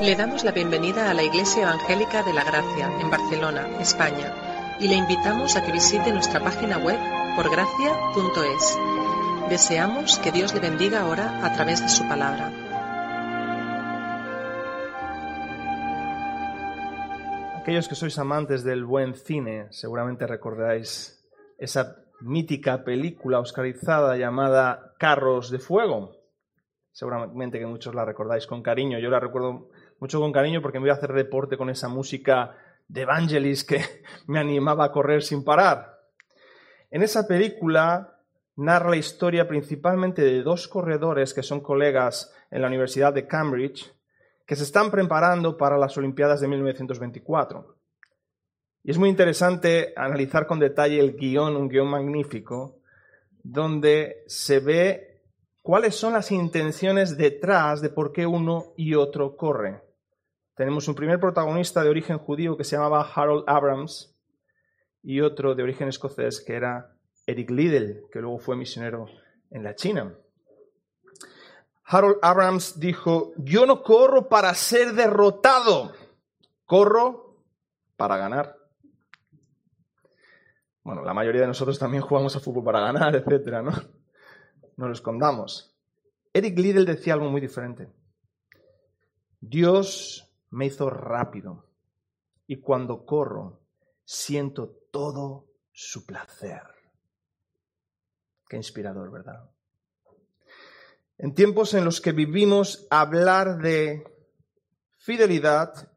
Le damos la bienvenida a la Iglesia Evangélica de la Gracia en Barcelona, España, y le invitamos a que visite nuestra página web porgracia.es. Deseamos que Dios le bendiga ahora a través de su palabra. Aquellos que sois amantes del buen cine, seguramente recordáis esa mítica película oscarizada llamada Carros de Fuego. Seguramente que muchos la recordáis con cariño. Yo la recuerdo mucho con cariño porque me voy a hacer deporte con esa música de Evangelis que me animaba a correr sin parar. En esa película narra la historia principalmente de dos corredores que son colegas en la Universidad de Cambridge que se están preparando para las Olimpiadas de 1924. Y es muy interesante analizar con detalle el guion, un guion magnífico, donde se ve cuáles son las intenciones detrás de por qué uno y otro corren. Tenemos un primer protagonista de origen judío que se llamaba Harold Abrams y otro de origen escocés que era Eric Liddell, que luego fue misionero en la China. Harold Abrams dijo, yo no corro para ser derrotado, corro para ganar. Bueno, la mayoría de nosotros también jugamos a fútbol para ganar, etcétera, ¿no? No lo escondamos. Eric Liddell decía algo muy diferente. Dios me hizo rápido y cuando corro siento todo su placer. Qué inspirador, ¿verdad? En tiempos en los que vivimos, hablar de fidelidad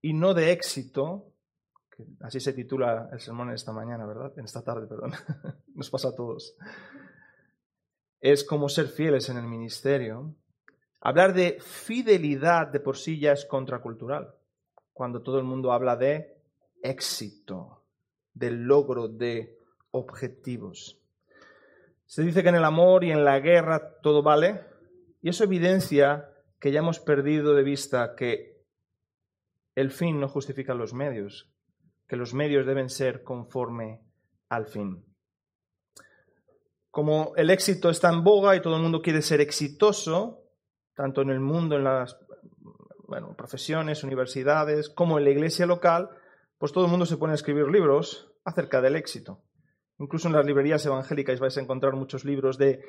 y no de éxito Así se titula el sermón en esta mañana, ¿verdad? En esta tarde, perdón. Nos pasa a todos. Es como ser fieles en el ministerio. Hablar de fidelidad de por sí ya es contracultural. Cuando todo el mundo habla de éxito, del logro de objetivos. Se dice que en el amor y en la guerra todo vale, y eso evidencia que ya hemos perdido de vista que el fin no justifica los medios, que los medios deben ser conforme al fin. Como el éxito está en boga y todo el mundo quiere ser exitoso, tanto en el mundo, en las bueno, profesiones, universidades, como en la iglesia local, pues todo el mundo se pone a escribir libros acerca del éxito. Incluso en las librerías evangélicas vais a encontrar muchos libros de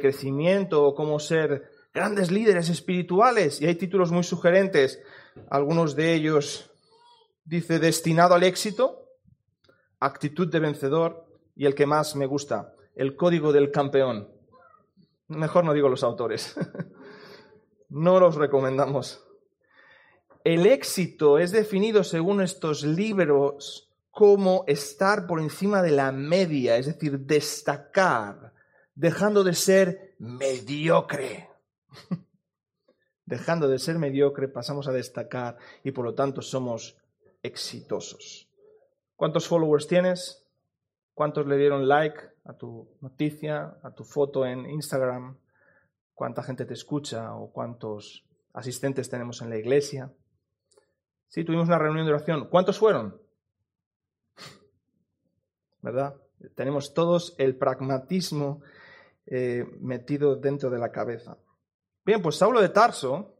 crecimiento o cómo ser grandes líderes espirituales y hay títulos muy sugerentes. Algunos de ellos dice destinado al éxito, actitud de vencedor y el que más me gusta, el código del campeón. Mejor no digo los autores. no los recomendamos. El éxito es definido según estos libros como estar por encima de la media, es decir, destacar, dejando de ser mediocre. dejando de ser mediocre pasamos a destacar y por lo tanto somos exitosos. ¿Cuántos followers tienes? ¿Cuántos le dieron like a tu noticia, a tu foto en Instagram? ¿Cuánta gente te escucha o cuántos asistentes tenemos en la iglesia? Sí, tuvimos una reunión de oración. ¿Cuántos fueron? ¿Verdad? Tenemos todos el pragmatismo eh, metido dentro de la cabeza. Bien, pues Saulo de Tarso,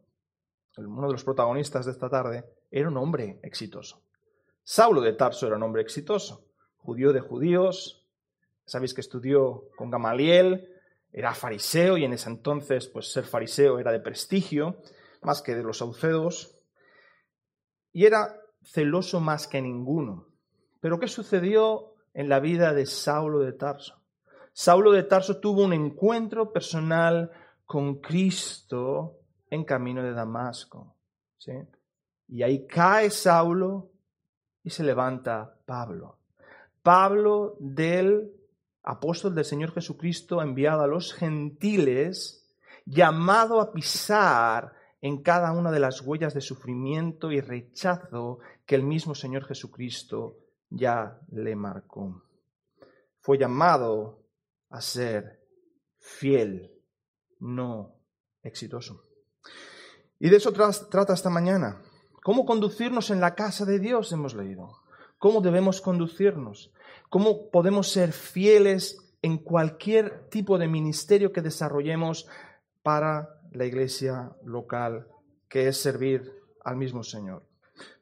uno de los protagonistas de esta tarde, era un hombre exitoso. Saulo de Tarso era un hombre exitoso, judío de judíos, sabéis que estudió con Gamaliel, era fariseo y en ese entonces pues ser fariseo era de prestigio, más que de los saucedos, y era celoso más que ninguno. Pero ¿qué sucedió en la vida de Saulo de Tarso? Saulo de Tarso tuvo un encuentro personal con Cristo en camino de Damasco. Y ahí cae Saulo y se levanta Pablo. Pablo del apóstol del Señor Jesucristo enviado a los gentiles, llamado a pisar en cada una de las huellas de sufrimiento y rechazo que el mismo Señor Jesucristo ya le marcó. Fue llamado a ser fiel, no exitoso. Y de eso trata esta mañana. ¿Cómo conducirnos en la casa de Dios? Hemos leído. ¿Cómo debemos conducirnos? ¿Cómo podemos ser fieles en cualquier tipo de ministerio que desarrollemos para la iglesia local, que es servir al mismo Señor.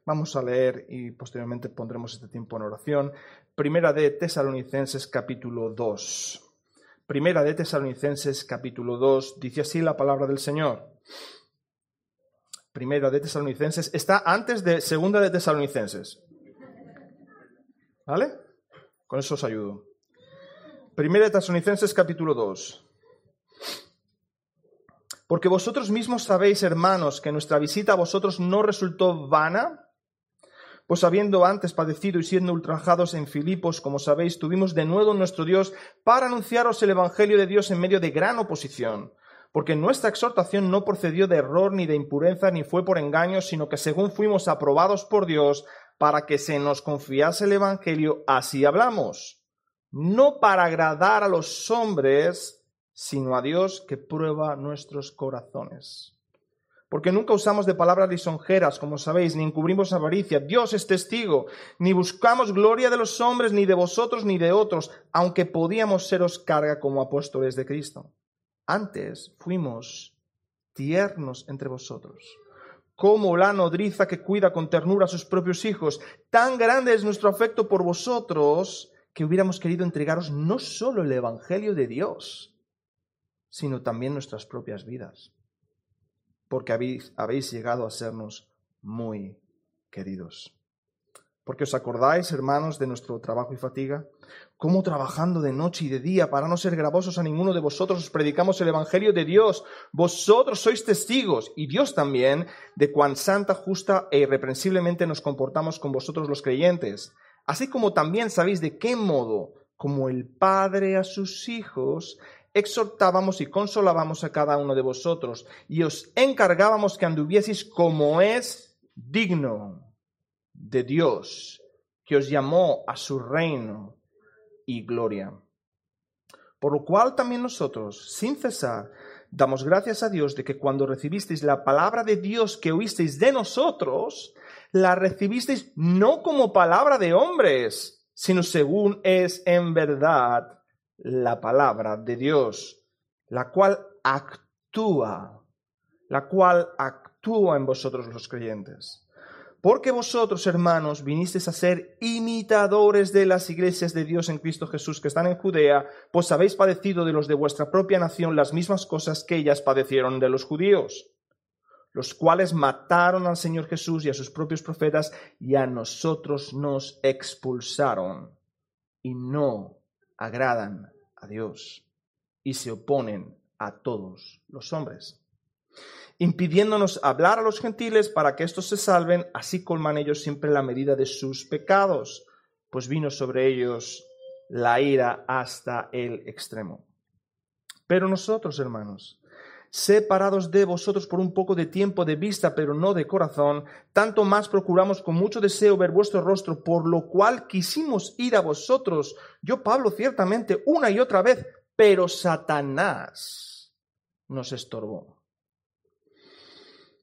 Vamos a leer y posteriormente pondremos este tiempo en oración. Primera de Tesalonicenses capítulo 2. Primera de Tesalonicenses capítulo 2 dice así la palabra del Señor. Primera de Tesalonicenses está antes de Segunda de Tesalonicenses. ¿Vale? Con eso os ayudo. Primera de Tesalonicenses capítulo 2. Porque vosotros mismos sabéis, hermanos, que nuestra visita a vosotros no resultó vana, pues habiendo antes padecido y siendo ultrajados en Filipos, como sabéis, tuvimos de nuevo nuestro Dios para anunciaros el Evangelio de Dios en medio de gran oposición. Porque nuestra exhortación no procedió de error ni de impureza ni fue por engaño, sino que según fuimos aprobados por Dios para que se nos confiase el Evangelio, así hablamos. No para agradar a los hombres, sino a Dios que prueba nuestros corazones. Porque nunca usamos de palabras lisonjeras, como sabéis, ni encubrimos avaricia. Dios es testigo. Ni buscamos gloria de los hombres, ni de vosotros, ni de otros, aunque podíamos seros carga como apóstoles de Cristo. Antes fuimos tiernos entre vosotros, como la nodriza que cuida con ternura a sus propios hijos. Tan grande es nuestro afecto por vosotros que hubiéramos querido entregaros no solo el Evangelio de Dios, sino también nuestras propias vidas, porque habéis, habéis llegado a sernos muy queridos. Porque os acordáis, hermanos, de nuestro trabajo y fatiga, cómo trabajando de noche y de día para no ser gravosos a ninguno de vosotros os predicamos el Evangelio de Dios. Vosotros sois testigos, y Dios también, de cuán santa, justa e irreprensiblemente nos comportamos con vosotros los creyentes. Así como también sabéis de qué modo, como el Padre a sus hijos, exhortábamos y consolábamos a cada uno de vosotros y os encargábamos que anduvieseis como es digno de Dios, que os llamó a su reino y gloria. Por lo cual también nosotros, sin cesar, damos gracias a Dios de que cuando recibisteis la palabra de Dios que oísteis de nosotros, la recibisteis no como palabra de hombres, sino según es en verdad la palabra de Dios, la cual actúa, la cual actúa en vosotros los creyentes. Porque vosotros, hermanos, vinisteis a ser imitadores de las iglesias de Dios en Cristo Jesús que están en Judea, pues habéis padecido de los de vuestra propia nación las mismas cosas que ellas padecieron de los judíos, los cuales mataron al Señor Jesús y a sus propios profetas y a nosotros nos expulsaron y no agradan a Dios y se oponen a todos los hombres, impidiéndonos hablar a los gentiles para que éstos se salven, así colman ellos siempre la medida de sus pecados, pues vino sobre ellos la ira hasta el extremo. Pero nosotros, hermanos, separados de vosotros por un poco de tiempo de vista, pero no de corazón, tanto más procuramos con mucho deseo ver vuestro rostro, por lo cual quisimos ir a vosotros, yo Pablo ciertamente, una y otra vez, pero Satanás nos estorbó.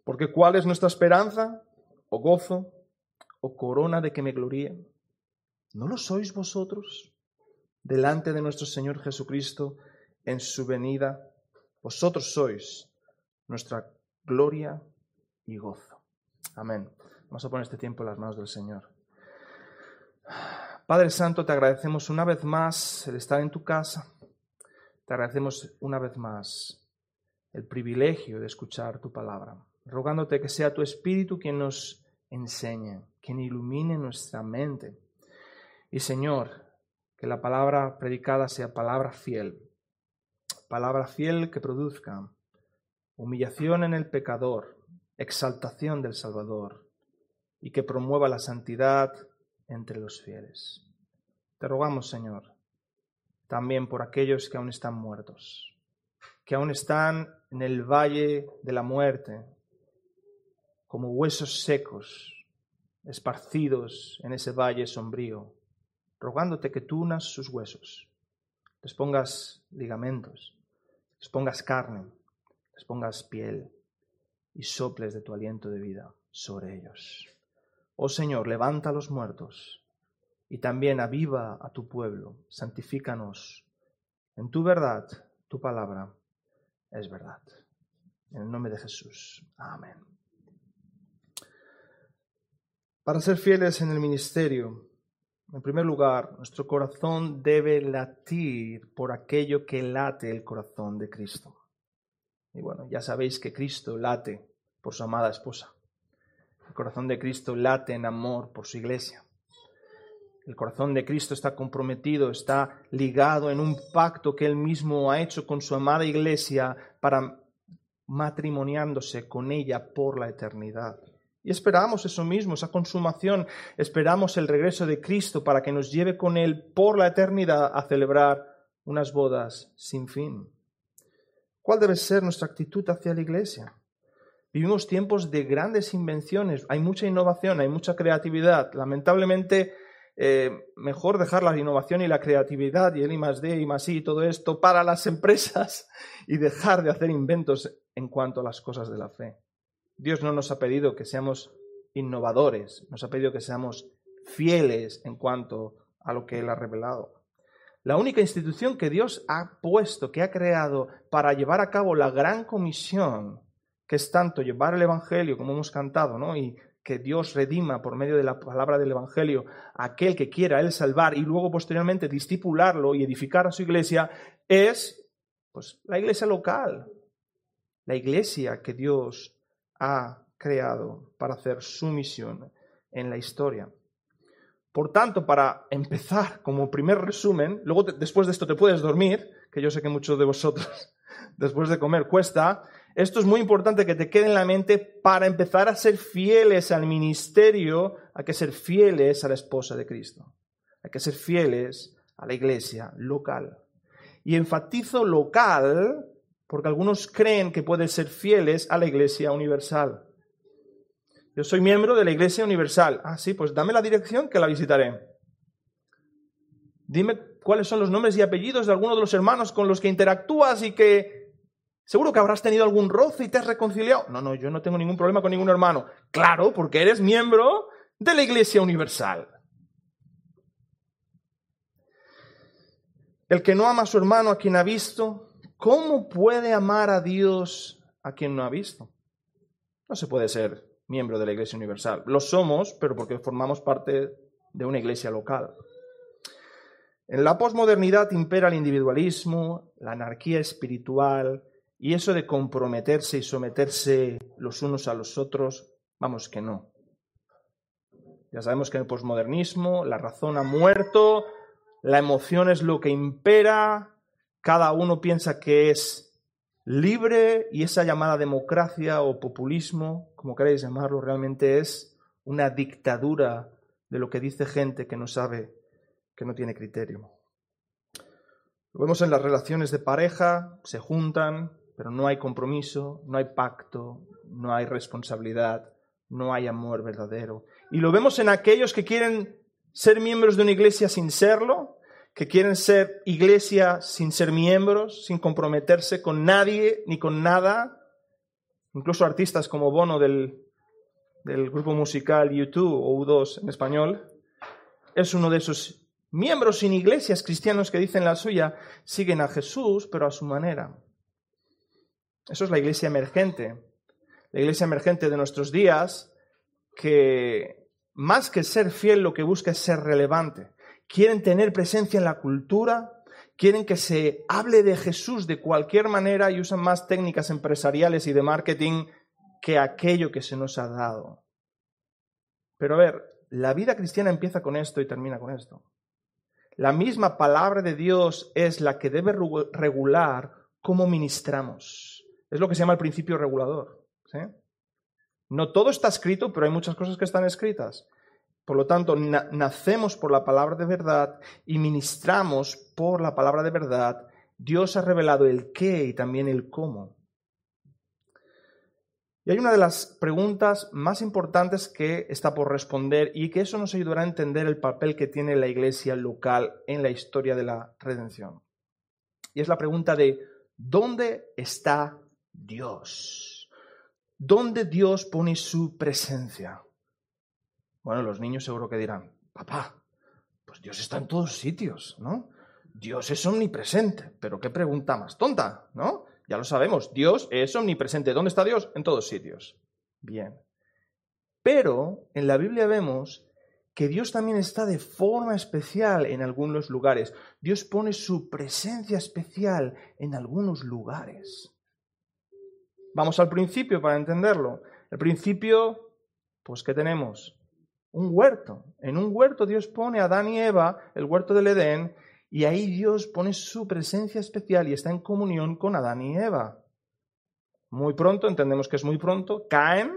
Porque ¿cuál es nuestra esperanza? ¿O gozo? ¿O corona de que me gloríe? ¿No lo sois vosotros? Delante de nuestro Señor Jesucristo en su venida vosotros sois nuestra gloria y gozo. Amén. Vamos a poner este tiempo en las manos del Señor. Padre Santo, te agradecemos una vez más el estar en tu casa. Te agradecemos una vez más el privilegio de escuchar tu palabra, rogándote que sea tu Espíritu quien nos enseñe, quien ilumine nuestra mente. Y Señor, que la palabra predicada sea palabra fiel, palabra fiel que produzca humillación en el pecador, exaltación del Salvador y que promueva la santidad entre los fieles. Te rogamos, Señor, también por aquellos que aún están muertos, que aún están en el valle de la muerte, como huesos secos, esparcidos en ese valle sombrío, rogándote que tú unas sus huesos, les pongas ligamentos, les pongas carne, les pongas piel y soples de tu aliento de vida sobre ellos. Oh Señor, levanta a los muertos y también aviva a tu pueblo, santifícanos. En tu verdad, tu palabra es verdad. En el nombre de Jesús. Amén. Para ser fieles en el ministerio, en primer lugar, nuestro corazón debe latir por aquello que late el corazón de Cristo. Y bueno, ya sabéis que Cristo late por su amada esposa. El corazón de Cristo late en amor por su iglesia. El corazón de Cristo está comprometido, está ligado en un pacto que él mismo ha hecho con su amada iglesia para matrimoniándose con ella por la eternidad. Y esperamos eso mismo, esa consumación. Esperamos el regreso de Cristo para que nos lleve con Él por la eternidad a celebrar unas bodas sin fin. ¿Cuál debe ser nuestra actitud hacia la Iglesia? Vivimos tiempos de grandes invenciones, hay mucha innovación, hay mucha creatividad. Lamentablemente, eh, mejor dejar la innovación y la creatividad y el I más D y más I todo esto para las empresas y dejar de hacer inventos en cuanto a las cosas de la fe. Dios no nos ha pedido que seamos innovadores, nos ha pedido que seamos fieles en cuanto a lo que Él ha revelado. La única institución que Dios ha puesto, que ha creado para llevar a cabo la gran comisión, que es tanto llevar el Evangelio, como hemos cantado, ¿no? y que Dios redima por medio de la palabra del Evangelio a aquel que quiera Él salvar y luego posteriormente discipularlo y edificar a su iglesia, es pues, la iglesia local, la iglesia que Dios ha creado para hacer su misión en la historia. Por tanto, para empezar como primer resumen, luego después de esto te puedes dormir, que yo sé que muchos de vosotros después de comer cuesta, esto es muy importante que te quede en la mente para empezar a ser fieles al ministerio, hay que ser fieles a la esposa de Cristo, hay que ser fieles a la iglesia local. Y enfatizo local porque algunos creen que pueden ser fieles a la Iglesia Universal. Yo soy miembro de la Iglesia Universal. Ah, sí, pues dame la dirección que la visitaré. Dime cuáles son los nombres y apellidos de algunos de los hermanos con los que interactúas y que seguro que habrás tenido algún roce y te has reconciliado. No, no, yo no tengo ningún problema con ningún hermano. Claro, porque eres miembro de la Iglesia Universal. El que no ama a su hermano a quien ha visto, ¿Cómo puede amar a Dios a quien no ha visto? No se puede ser miembro de la Iglesia Universal. Lo somos, pero porque formamos parte de una iglesia local. En la posmodernidad impera el individualismo, la anarquía espiritual y eso de comprometerse y someterse los unos a los otros, vamos que no. Ya sabemos que en el posmodernismo la razón ha muerto, la emoción es lo que impera, cada uno piensa que es libre y esa llamada democracia o populismo, como queréis llamarlo, realmente es una dictadura de lo que dice gente que no sabe, que no tiene criterio. Lo vemos en las relaciones de pareja, se juntan, pero no hay compromiso, no hay pacto, no hay responsabilidad, no hay amor verdadero. Y lo vemos en aquellos que quieren ser miembros de una iglesia sin serlo, que quieren ser iglesia sin ser miembros, sin comprometerse con nadie ni con nada, incluso artistas como Bono del, grupo musical U2 o U2 en español, es uno de esos miembros sin iglesias cristianos que dicen la suya, siguen a Jesús, pero a su manera. Eso es la iglesia emergente, la iglesia emergente de nuestros días, que más que ser fiel lo que busca es ser relevante quieren tener presencia en la cultura, quieren que se hable de Jesús de cualquier manera y usan más técnicas empresariales y de marketing que aquello que se nos ha dado. Pero a ver, la vida cristiana empieza con esto y termina con esto. La misma palabra de Dios es la que debe regular cómo ministramos. Es lo que se llama el principio regulador. No todo está escrito, pero hay muchas cosas que están escritas. Por lo tanto, nacemos por la palabra de verdad y ministramos por la palabra de verdad. Dios ha revelado el qué y también el cómo. Y hay una de las preguntas más importantes que está por responder y que eso nos ayudará a entender el papel que tiene la iglesia local en la historia de la redención. Y es la pregunta de ¿dónde está Dios? ¿Dónde Dios pone su presencia? Bueno, los niños seguro que dirán, papá, pues Dios está en todos sitios, ¿no? Dios es omnipresente, pero qué pregunta más tonta, ¿no? Ya lo sabemos, Dios es omnipresente. ¿Dónde está Dios? En todos sitios. Bien. Pero en la Biblia vemos que Dios también está de forma especial en algunos lugares. Dios pone su presencia especial en algunos lugares. Vamos al principio para entenderlo. El principio, pues, ¿qué tenemos? Un huerto. En un huerto Dios pone a Adán y Eva, el huerto del Edén, y ahí Dios pone su presencia especial y está en comunión con Adán y Eva. Muy pronto, entendemos que es muy pronto, caen,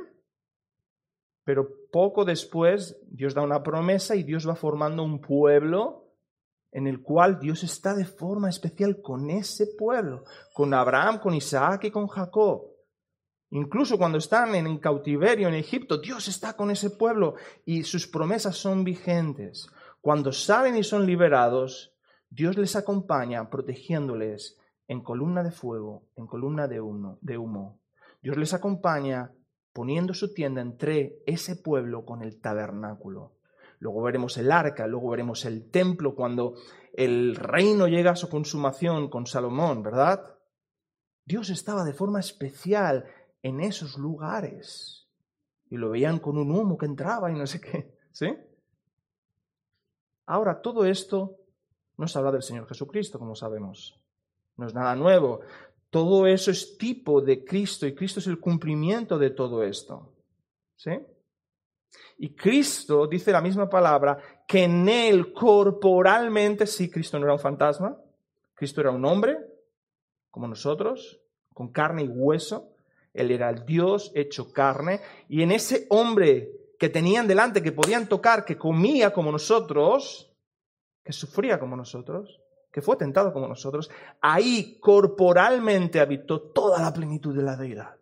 pero poco después Dios da una promesa y Dios va formando un pueblo en el cual Dios está de forma especial con ese pueblo, con Abraham, con Isaac y con Jacob. Incluso cuando están en cautiverio en Egipto, Dios está con ese pueblo y sus promesas son vigentes. Cuando salen y son liberados, Dios les acompaña protegiéndoles en columna de fuego, en columna de humo. Dios les acompaña poniendo su tienda entre ese pueblo con el tabernáculo. Luego veremos el arca, luego veremos el templo cuando el reino llega a su consumación con Salomón, ¿verdad? Dios estaba de forma especial en esos lugares y lo veían con un humo que entraba y no sé qué, ¿sí? Ahora, todo esto nos habla del Señor Jesucristo, como sabemos. No es nada nuevo. Todo eso es tipo de Cristo y Cristo es el cumplimiento de todo esto. ¿Sí? Y Cristo dice la misma palabra que en él corporalmente, sí, Cristo no era un fantasma, Cristo era un hombre, como nosotros, con carne y hueso, él era el Dios hecho carne, y en ese hombre que tenían delante, que podían tocar, que comía como nosotros, que sufría como nosotros, que fue tentado como nosotros, ahí corporalmente habitó toda la plenitud de la deidad.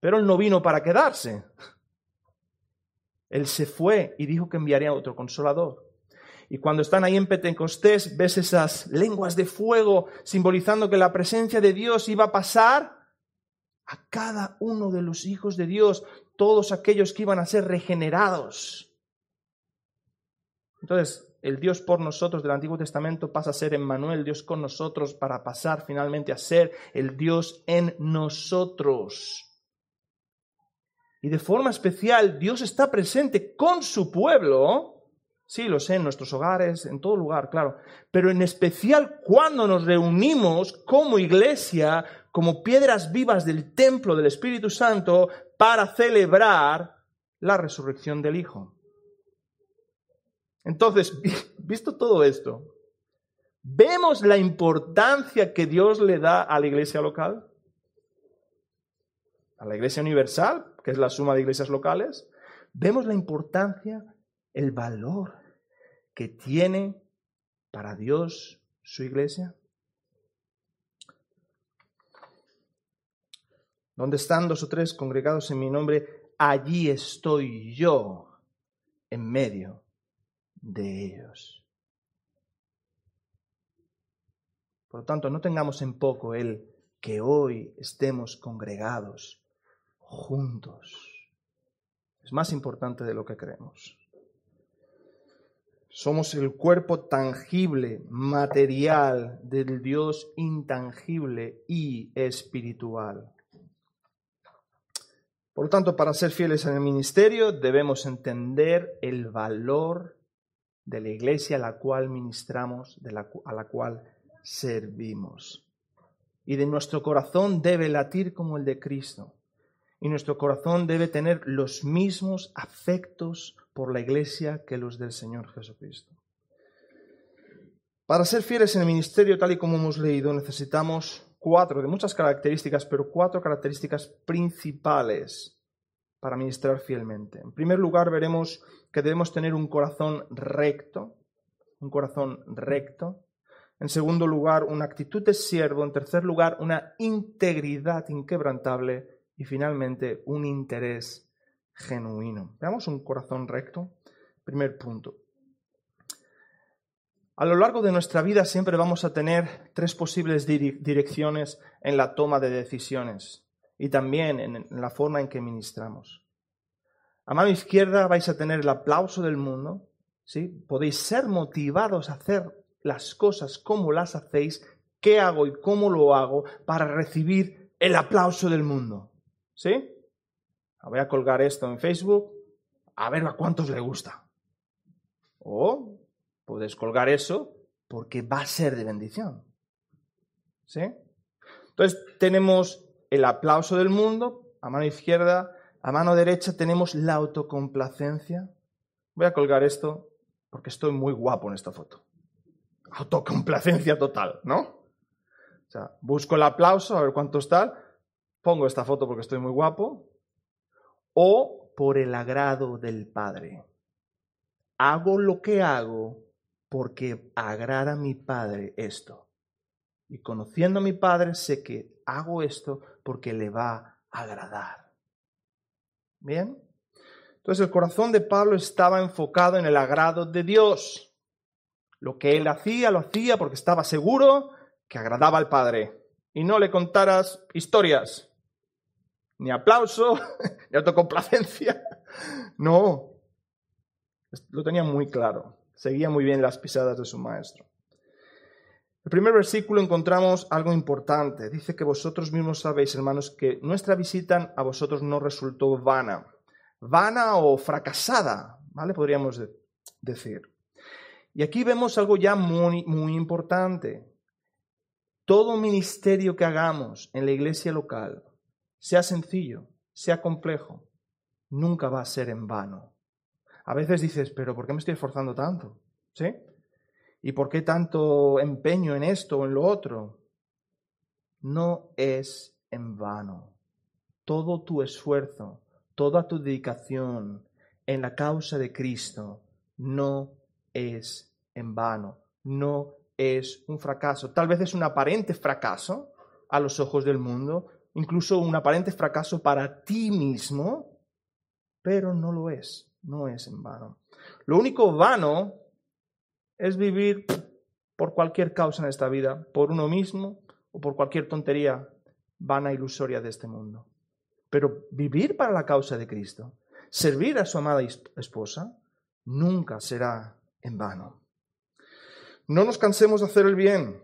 Pero él no vino para quedarse. Él se fue y dijo que enviaría a otro consolador. Y cuando están ahí en Pentecostés, ves esas lenguas de fuego simbolizando que la presencia de Dios iba a pasar a cada uno de los hijos de Dios, todos aquellos que iban a ser regenerados. Entonces, el Dios por nosotros del Antiguo Testamento pasa a ser Emmanuel, Dios con nosotros, para pasar finalmente a ser el Dios en nosotros. Y de forma especial, Dios está presente con su pueblo. Sí, lo sé, en nuestros hogares, en todo lugar, claro. Pero en especial cuando nos reunimos como iglesia, como piedras vivas del templo del Espíritu Santo, para celebrar la resurrección del Hijo. Entonces, visto todo esto, ¿vemos la importancia que Dios le da a la iglesia local? ¿A la iglesia universal, que es la suma de iglesias locales? ¿Vemos la importancia, el valor que tiene para Dios su iglesia? Donde están dos o tres congregados en mi nombre, allí estoy yo en medio de ellos. Por lo tanto, no tengamos en poco el que hoy estemos congregados juntos. Es más importante de lo que creemos. Somos el cuerpo tangible, material del Dios intangible y espiritual. Por lo tanto, para ser fieles en el ministerio debemos entender el valor de la iglesia a la cual ministramos, a la cual servimos. Y de nuestro corazón debe latir como el de Cristo. Y nuestro corazón debe tener los mismos afectos por la iglesia que los del Señor Jesucristo. Para ser fieles en el ministerio, tal y como hemos leído, necesitamos cuatro, de muchas características, pero cuatro características principales para ministrar fielmente. En primer lugar, veremos que debemos tener un corazón recto, un corazón recto. En segundo lugar, una actitud de siervo. En tercer lugar, una integridad inquebrantable. Y finalmente, un interés genuino. Veamos un corazón recto. Primer punto. A lo largo de nuestra vida siempre vamos a tener tres posibles direcciones en la toma de decisiones y también en la forma en que ministramos. A mano izquierda vais a tener el aplauso del mundo, ¿sí? Podéis ser motivados a hacer las cosas como las hacéis, qué hago y cómo lo hago para recibir el aplauso del mundo, ¿sí? voy a colgar esto en Facebook, a ver a cuántos le gusta. O puedes colgar eso porque va a ser de bendición. ¿Sí? Entonces tenemos el aplauso del mundo a mano izquierda, a mano derecha tenemos la autocomplacencia. Voy a colgar esto porque estoy muy guapo en esta foto. Autocomplacencia total, ¿no? O sea, busco el aplauso, a ver cuánto está, pongo esta foto porque estoy muy guapo, o por el agrado del Padre. Hago lo que hago porque agrada a mi Padre esto. Y conociendo a mi Padre sé que hago esto porque le va a agradar. ¿Bien? Entonces el corazón de Pablo estaba enfocado en el agrado de Dios. Lo que él hacía, lo hacía porque estaba seguro que agradaba al Padre. Y no le contaras historias, ni aplauso, ni autocomplacencia. No, lo tenía muy claro. Seguía muy bien las pisadas de su maestro. El primer versículo encontramos algo importante. Dice que vosotros mismos sabéis, hermanos, que nuestra visita a vosotros no resultó vana vana o fracasada, ¿vale? Podríamos decir. Y aquí vemos algo ya muy, muy importante. Todo ministerio que hagamos en la iglesia local, sea sencillo, sea complejo, nunca va a ser en vano. A veces dices, pero ¿por qué me estoy esforzando tanto? ¿Sí? ¿Y por qué tanto empeño en esto o en lo otro? No es en vano. Todo tu esfuerzo, toda tu dedicación en la causa de Cristo no es en vano, no es un fracaso. Tal vez es un aparente fracaso a los ojos del mundo, incluso un aparente fracaso para ti mismo, pero no lo es, no es en vano. Lo único vano es vivir por cualquier causa en esta vida, por uno mismo o por cualquier tontería vana ilusoria de este mundo. Pero vivir para la causa de Cristo, servir a su amada esposa, nunca será en vano. No nos cansemos de hacer el bien.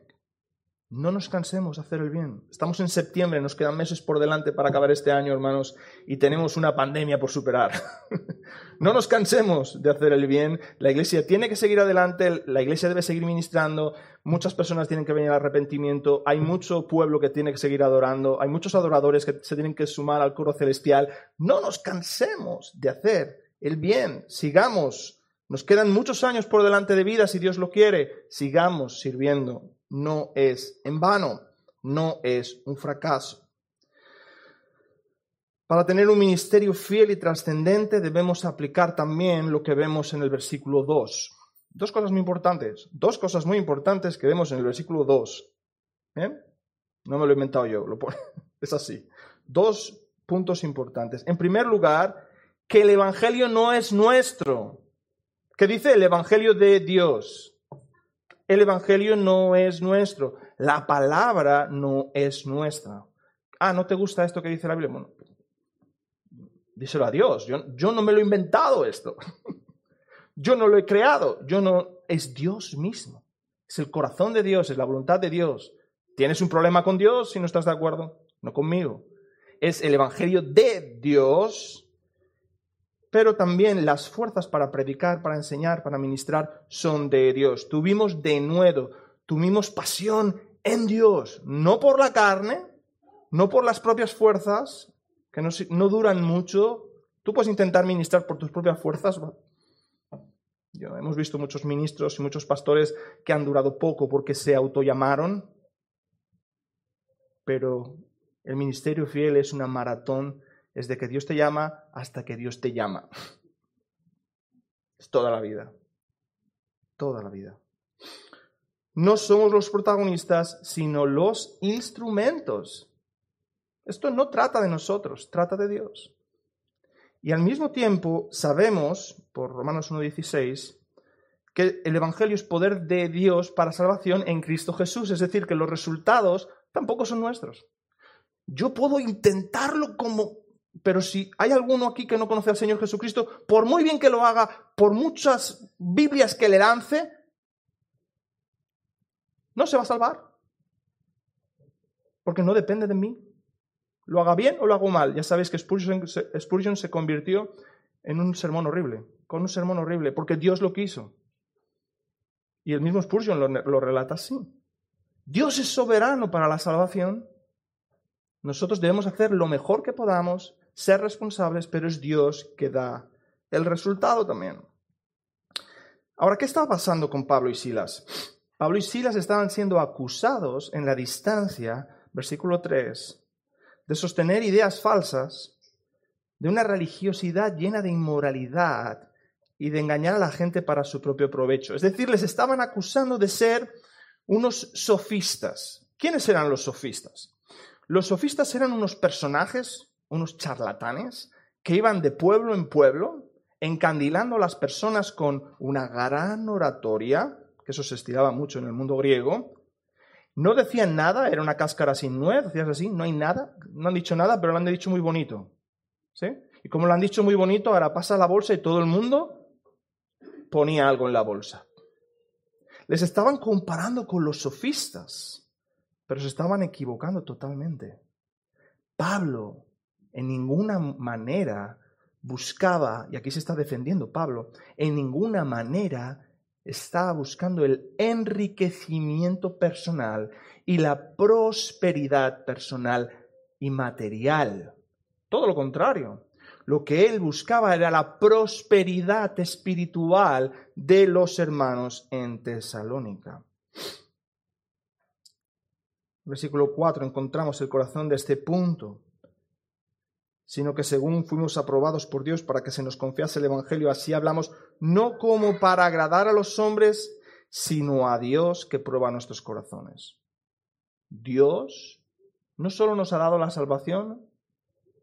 No nos cansemos de hacer el bien. Estamos en septiembre, nos quedan meses por delante para acabar este año, hermanos, y tenemos una pandemia por superar. no nos cansemos de hacer el bien. La iglesia tiene que seguir adelante, la iglesia debe seguir ministrando, muchas personas tienen que venir al arrepentimiento, hay mucho pueblo que tiene que seguir adorando, hay muchos adoradores que se tienen que sumar al coro celestial. No nos cansemos de hacer el bien, sigamos. Nos quedan muchos años por delante de vida, si Dios lo quiere, sigamos sirviendo no es en vano, no es un fracaso. Para tener un ministerio fiel y trascendente debemos aplicar también lo que vemos en el versículo 2. Dos cosas muy importantes, dos cosas muy importantes que vemos en el versículo 2. No me lo he inventado yo, lo es así. Dos puntos importantes. En primer lugar, que el Evangelio no es nuestro. ¿Qué dice el Evangelio de Dios? El Evangelio no es nuestro. La palabra no es nuestra. Ah, ¿no te gusta esto que dice la Biblia? Bueno, díselo a Dios. Yo, yo no me lo he inventado esto. Yo no lo he creado. Yo no. Es Dios mismo. Es el corazón de Dios, es la voluntad de Dios. ¿Tienes un problema con Dios si no estás de acuerdo? No conmigo. Es el Evangelio de Dios pero también las fuerzas para predicar, para enseñar, para ministrar son de Dios. Tuvimos de nuevo, tuvimos pasión en Dios, no por la carne, no por las propias fuerzas, que no, duran mucho. Tú puedes intentar ministrar por tus propias fuerzas. Yo, hemos visto muchos ministros y muchos pastores que han durado poco porque se autollamaron, pero el ministerio fiel es una maratón es de que Dios te llama hasta que Dios te llama. Es toda la vida. Toda la vida. No somos los protagonistas, sino los instrumentos. Esto no trata de nosotros, trata de Dios. Y al mismo tiempo sabemos, por Romanos 1.16, que el Evangelio es poder de Dios para salvación en Cristo Jesús. Es decir, que los resultados tampoco son nuestros. Yo puedo intentarlo como pero si hay alguno aquí que no conoce al Señor Jesucristo, por muy bien que lo haga, por muchas Biblias que le lance, no se va a salvar. Porque no depende de mí. lo haga bien o lo hago mal. Ya sabéis que Spurgeon, se convirtió en un sermón horrible, con un sermón horrible, porque Dios lo quiso. Y el mismo Spurgeon lo, lo relata así. Dios es soberano para la salvación. Nosotros debemos hacer lo mejor que podamos, ser responsables, pero es Dios que da el resultado también. Ahora, ¿qué estaba pasando con Pablo y Silas? Pablo y Silas estaban siendo acusados en la distancia, versículo 3, de sostener ideas falsas, de una religiosidad llena de inmoralidad y de engañar a la gente para su propio provecho. Es decir, les estaban acusando de ser unos sofistas. ¿Quiénes eran los sofistas? Los sofistas eran unos personajes, unos charlatanes, que iban de pueblo en pueblo, encandilando a las personas con una gran oratoria, que eso se estiraba mucho en el mundo griego. No decían nada, era una cáscara sin nuez, decías así, no hay nada, no han dicho nada, pero lo han dicho muy bonito. ¿Sí? Y como lo han dicho muy bonito, ahora pasa la bolsa y todo el mundo ponía algo en la bolsa. Les estaban comparando con los sofistas, pero se estaban equivocando totalmente. Pablo en ninguna manera buscaba, y aquí se está defendiendo Pablo, en ninguna manera estaba buscando el enriquecimiento personal y la prosperidad personal y material. Todo lo contrario. Lo que él buscaba era la prosperidad espiritual de los hermanos en Tesalónica. Versículo 4 encontramos el corazón de este punto sino que según fuimos aprobados por Dios para que se nos confiase el Evangelio, así hablamos, no como para agradar a los hombres, sino a Dios que prueba nuestros corazones. Dios no solo nos ha dado la salvación,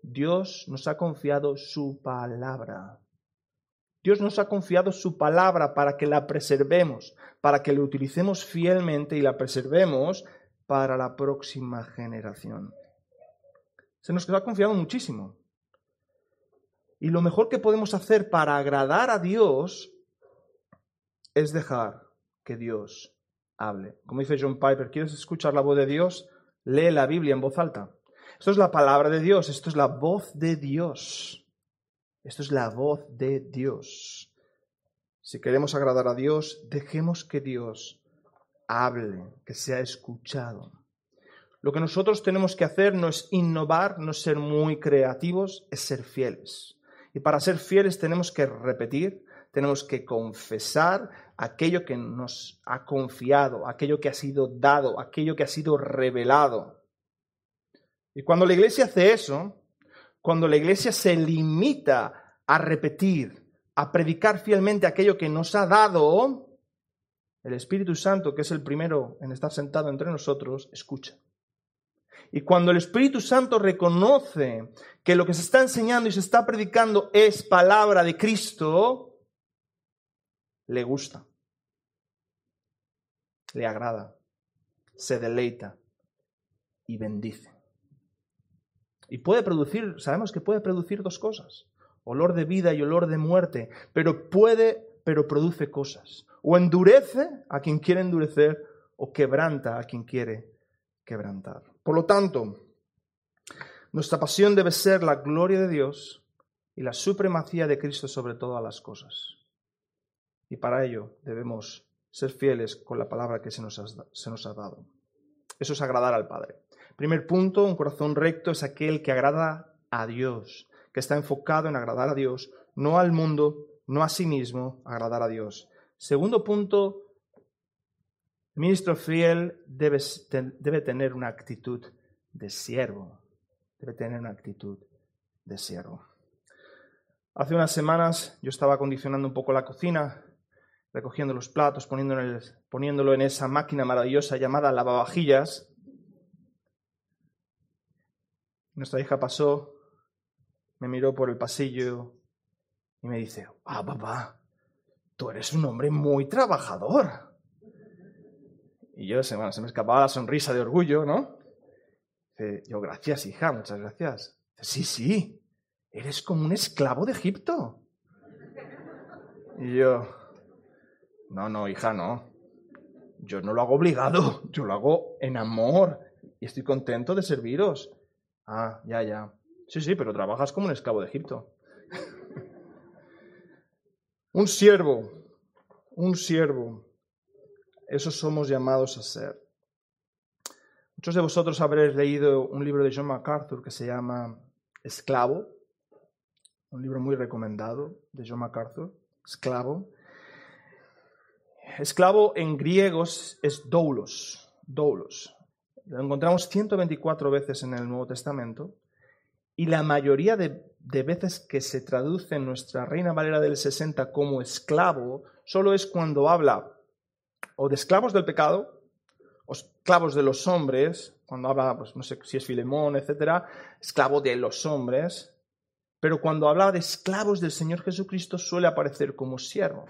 Dios nos ha confiado su palabra. Dios nos ha confiado su palabra para que la preservemos, para que la utilicemos fielmente y la preservemos para la próxima generación. Se nos ha confiado muchísimo. Y lo mejor que podemos hacer para agradar a Dios es dejar que Dios hable. Como dice John Piper, ¿quieres escuchar la voz de Dios? Lee la Biblia en voz alta. Esto es la palabra de Dios, esto es la voz de Dios. Esto es la voz de Dios. Si queremos agradar a Dios, dejemos que Dios hable, que sea escuchado. Lo que nosotros tenemos que hacer no es innovar, no es ser muy creativos, es ser fieles. Y para ser fieles tenemos que repetir, tenemos que confesar aquello que nos ha confiado, aquello que ha sido dado, aquello que ha sido revelado. Y cuando la iglesia hace eso, cuando la iglesia se limita a repetir, a predicar fielmente aquello que nos ha dado, el Espíritu Santo, que es el primero en estar sentado entre nosotros, escucha. Y cuando el Espíritu Santo reconoce que lo que se está enseñando y se está predicando es palabra de Cristo, le gusta, le agrada, se deleita y bendice. Y puede producir, sabemos que puede producir dos cosas, olor de vida y olor de muerte, pero puede, pero produce cosas. O endurece a quien quiere endurecer o quebranta a quien quiere quebrantar. Por lo tanto, nuestra pasión debe ser la gloria de Dios y la supremacía de Cristo sobre todas las cosas. Y para ello debemos ser fieles con la palabra que se nos, ha, se nos ha dado. Eso es agradar al Padre. Primer punto, un corazón recto es aquel que agrada a Dios, que está enfocado en agradar a Dios, no al mundo, no a sí mismo, agradar a Dios. Segundo punto, el ministro fiel debe, debe tener una actitud de siervo. Debe tener una actitud de siervo. Hace unas semanas yo estaba acondicionando un poco la cocina, recogiendo los platos, poniéndolo en, poniéndolo en esa máquina maravillosa llamada lavavajillas. Nuestra hija pasó, me miró por el pasillo y me dice, ah, papá, tú eres un hombre muy trabajador. Y yo, se, se me escapaba la sonrisa de orgullo, ¿no? Dice, yo, gracias, hija, muchas gracias. sí, sí, eres como un esclavo de Egipto. Y yo, no, no, hija, no. Yo no lo hago obligado, yo lo hago en amor y estoy contento de serviros. Ah, ya, ya. Sí, sí, pero trabajas como un esclavo de Egipto. un siervo, un siervo. Eso somos llamados a ser. Muchos de vosotros habréis leído un libro de John MacArthur que se llama Esclavo, un libro muy recomendado de John MacArthur, Esclavo. Esclavo en griegos es doulos, doulos. Lo encontramos 124 veces en el Nuevo Testamento y la mayoría de, veces que se traduce en nuestra Reina Valera del 60 como esclavo solo es cuando habla o de esclavos del pecado o esclavos de los hombres, cuando habla, pues no sé si es Filemón, etcétera, esclavo de los hombres, pero cuando habla de esclavos del Señor Jesucristo suele aparecer como siervo.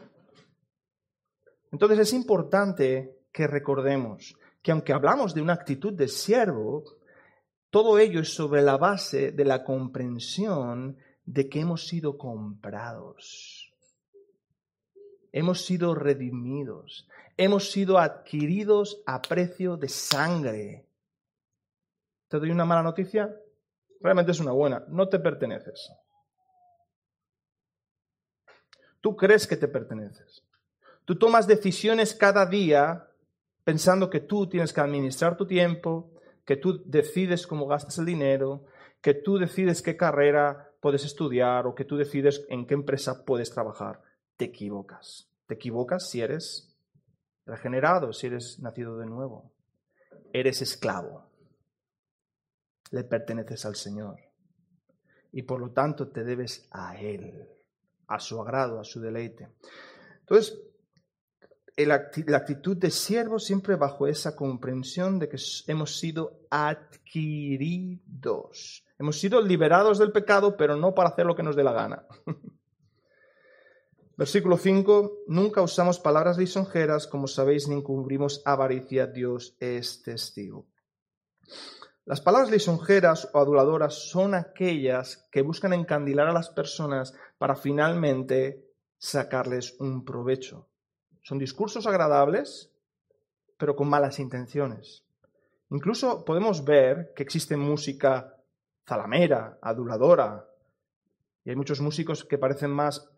Entonces es importante que recordemos que aunque hablamos de una actitud de siervo, todo ello es sobre la base de la comprensión de que hemos sido comprados, hemos sido redimidos, hemos sido adquiridos a precio de sangre. ¿Te doy una mala noticia? Realmente es una buena. No te perteneces. Tú crees que te perteneces. Tú tomas decisiones cada día pensando que tú tienes que administrar tu tiempo, que tú decides cómo gastas el dinero, que tú decides qué carrera puedes estudiar o que tú decides en qué empresa puedes trabajar. Te equivocas. Te equivocas si eres regenerado, si eres nacido de nuevo. Eres esclavo. Le perteneces al Señor. Y por lo tanto te debes a Él, a su agrado, a su deleite. Entonces, la actitud de siervo siempre bajo esa comprensión de que hemos sido adquiridos. Hemos sido liberados del pecado, pero no para hacer lo que nos dé la gana. Versículo 5. Nunca usamos palabras lisonjeras, como sabéis, ni encubrimos avaricia. Dios es testigo. Las palabras lisonjeras o aduladoras son aquellas que buscan encandilar a las personas para finalmente sacarles un provecho. Son discursos agradables, pero con malas intenciones. Incluso podemos ver que existe música zalamera, aduladora, y hay muchos músicos que parecen más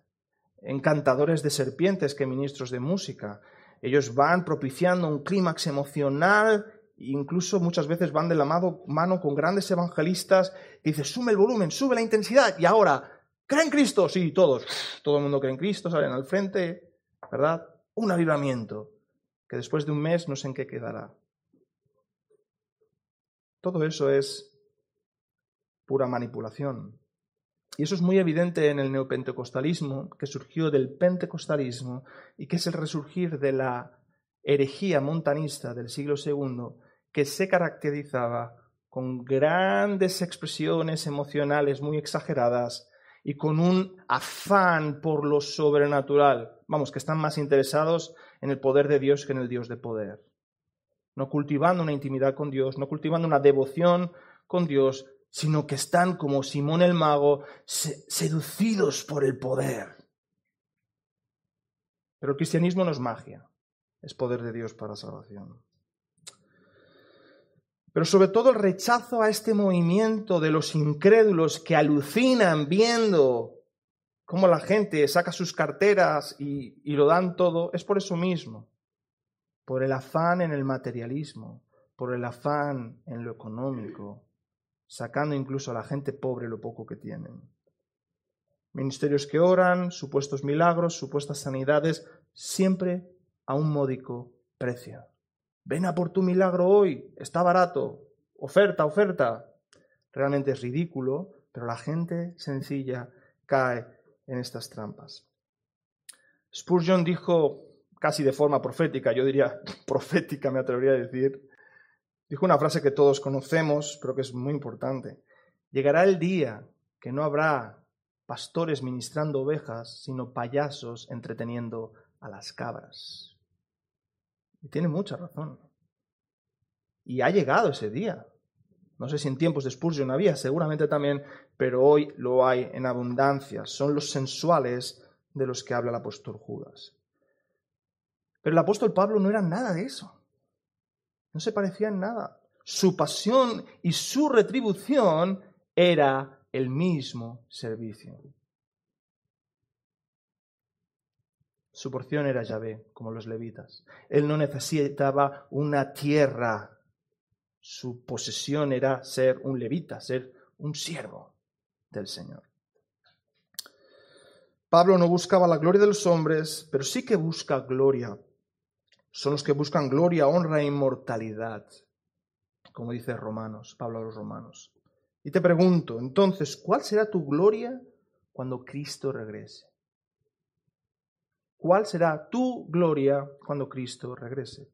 encantadores de serpientes que ministros de música. Ellos van propiciando un clímax emocional, incluso muchas veces van de la mano con grandes evangelistas y dicen, sube el volumen, sube la intensidad, y ahora, ¿creen Cristo? Sí, todos. Todo el mundo cree en Cristo, salen al frente, ¿verdad? un avivamiento que después de un mes no sé en qué quedará. Todo eso es pura manipulación. Y eso es muy evidente en el neopentecostalismo, que surgió del pentecostalismo y que es el resurgir de la herejía montanista del siglo II, que se caracterizaba con grandes expresiones emocionales muy exageradas y con un afán por lo sobrenatural. Vamos, que están más interesados en el poder de Dios que en el Dios de poder. No cultivando una intimidad con Dios, no cultivando una devoción con Dios, sino que están como Simón el mago, seducidos por el poder. Pero el cristianismo no es magia, es poder de Dios para salvación pero sobre todo el rechazo a este movimiento de los incrédulos que alucinan viendo cómo la gente saca sus carteras y, lo dan todo, es por eso mismo, por el afán en el materialismo, por el afán en lo económico, sacando incluso a la gente pobre lo poco que tienen. Ministerios que oran, supuestos milagros, supuestas sanidades, siempre a un módico precio. Ven a por tu milagro hoy, está barato, oferta, oferta. Realmente es ridículo, pero la gente sencilla cae en estas trampas. Spurgeon dijo casi de forma profética, yo diría profética me atrevería a decir, dijo una frase que todos conocemos, pero que es muy importante. Llegará el día que no habrá pastores ministrando ovejas, sino payasos entreteniendo a las cabras. Y tiene mucha razón. Y ha llegado ese día. No sé si en tiempos de Spurgeon había, seguramente también, pero hoy lo hay en abundancia. Son los sensuales de los que habla el apóstol Judas. Pero el apóstol Pablo no era nada de eso. No se parecía en nada. su pasión y su retribución era el mismo servicio. Su porción era Yahvé, como los levitas. Él no necesitaba una tierra. Su posesión era ser un levita, ser un siervo del Señor. Pablo no buscaba la gloria de los hombres, pero sí que busca gloria. Son los que buscan gloria, honra e inmortalidad, como dice Romanos, Pablo a los Romanos. Y te pregunto, entonces, ¿cuál será tu gloria cuando Cristo regrese? ¿Cuál será tu gloria cuando Cristo regrese?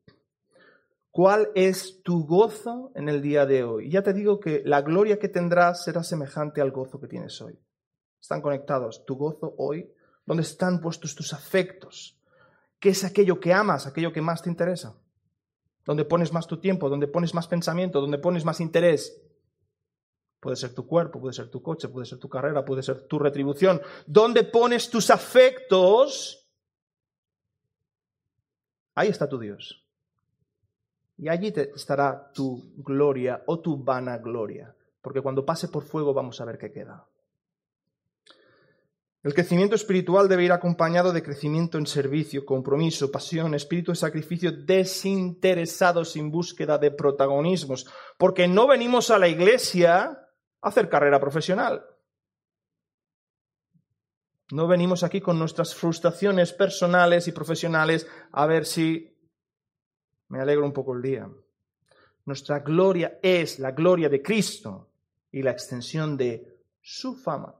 ¿Cuál es tu gozo en el día de hoy? Ya te digo que la gloria que tendrás será semejante al gozo que tienes hoy. Están conectados tu gozo hoy, ¿dónde están puestos tus afectos? ¿Qué es aquello que amas, aquello que más te interesa? ¿Dónde pones más tu tiempo? ¿Dónde pones más pensamiento? ¿Dónde pones más interés? Puede ser tu cuerpo, puede ser tu coche, puede ser tu carrera, puede ser tu retribución. ¿Dónde pones tus afectos? Ahí está tu Dios. Y allí te estará tu gloria o tu vanagloria, porque cuando pase por fuego vamos a ver qué queda. El crecimiento espiritual debe ir acompañado de crecimiento en servicio, compromiso, pasión, espíritu de sacrificio desinteresado, sin búsqueda de protagonismos, porque no venimos a la iglesia a hacer carrera profesional. No venimos aquí con nuestras frustraciones personales y profesionales a ver si me alegro un poco el día. Nuestra gloria es la gloria de Cristo y la extensión de su fama.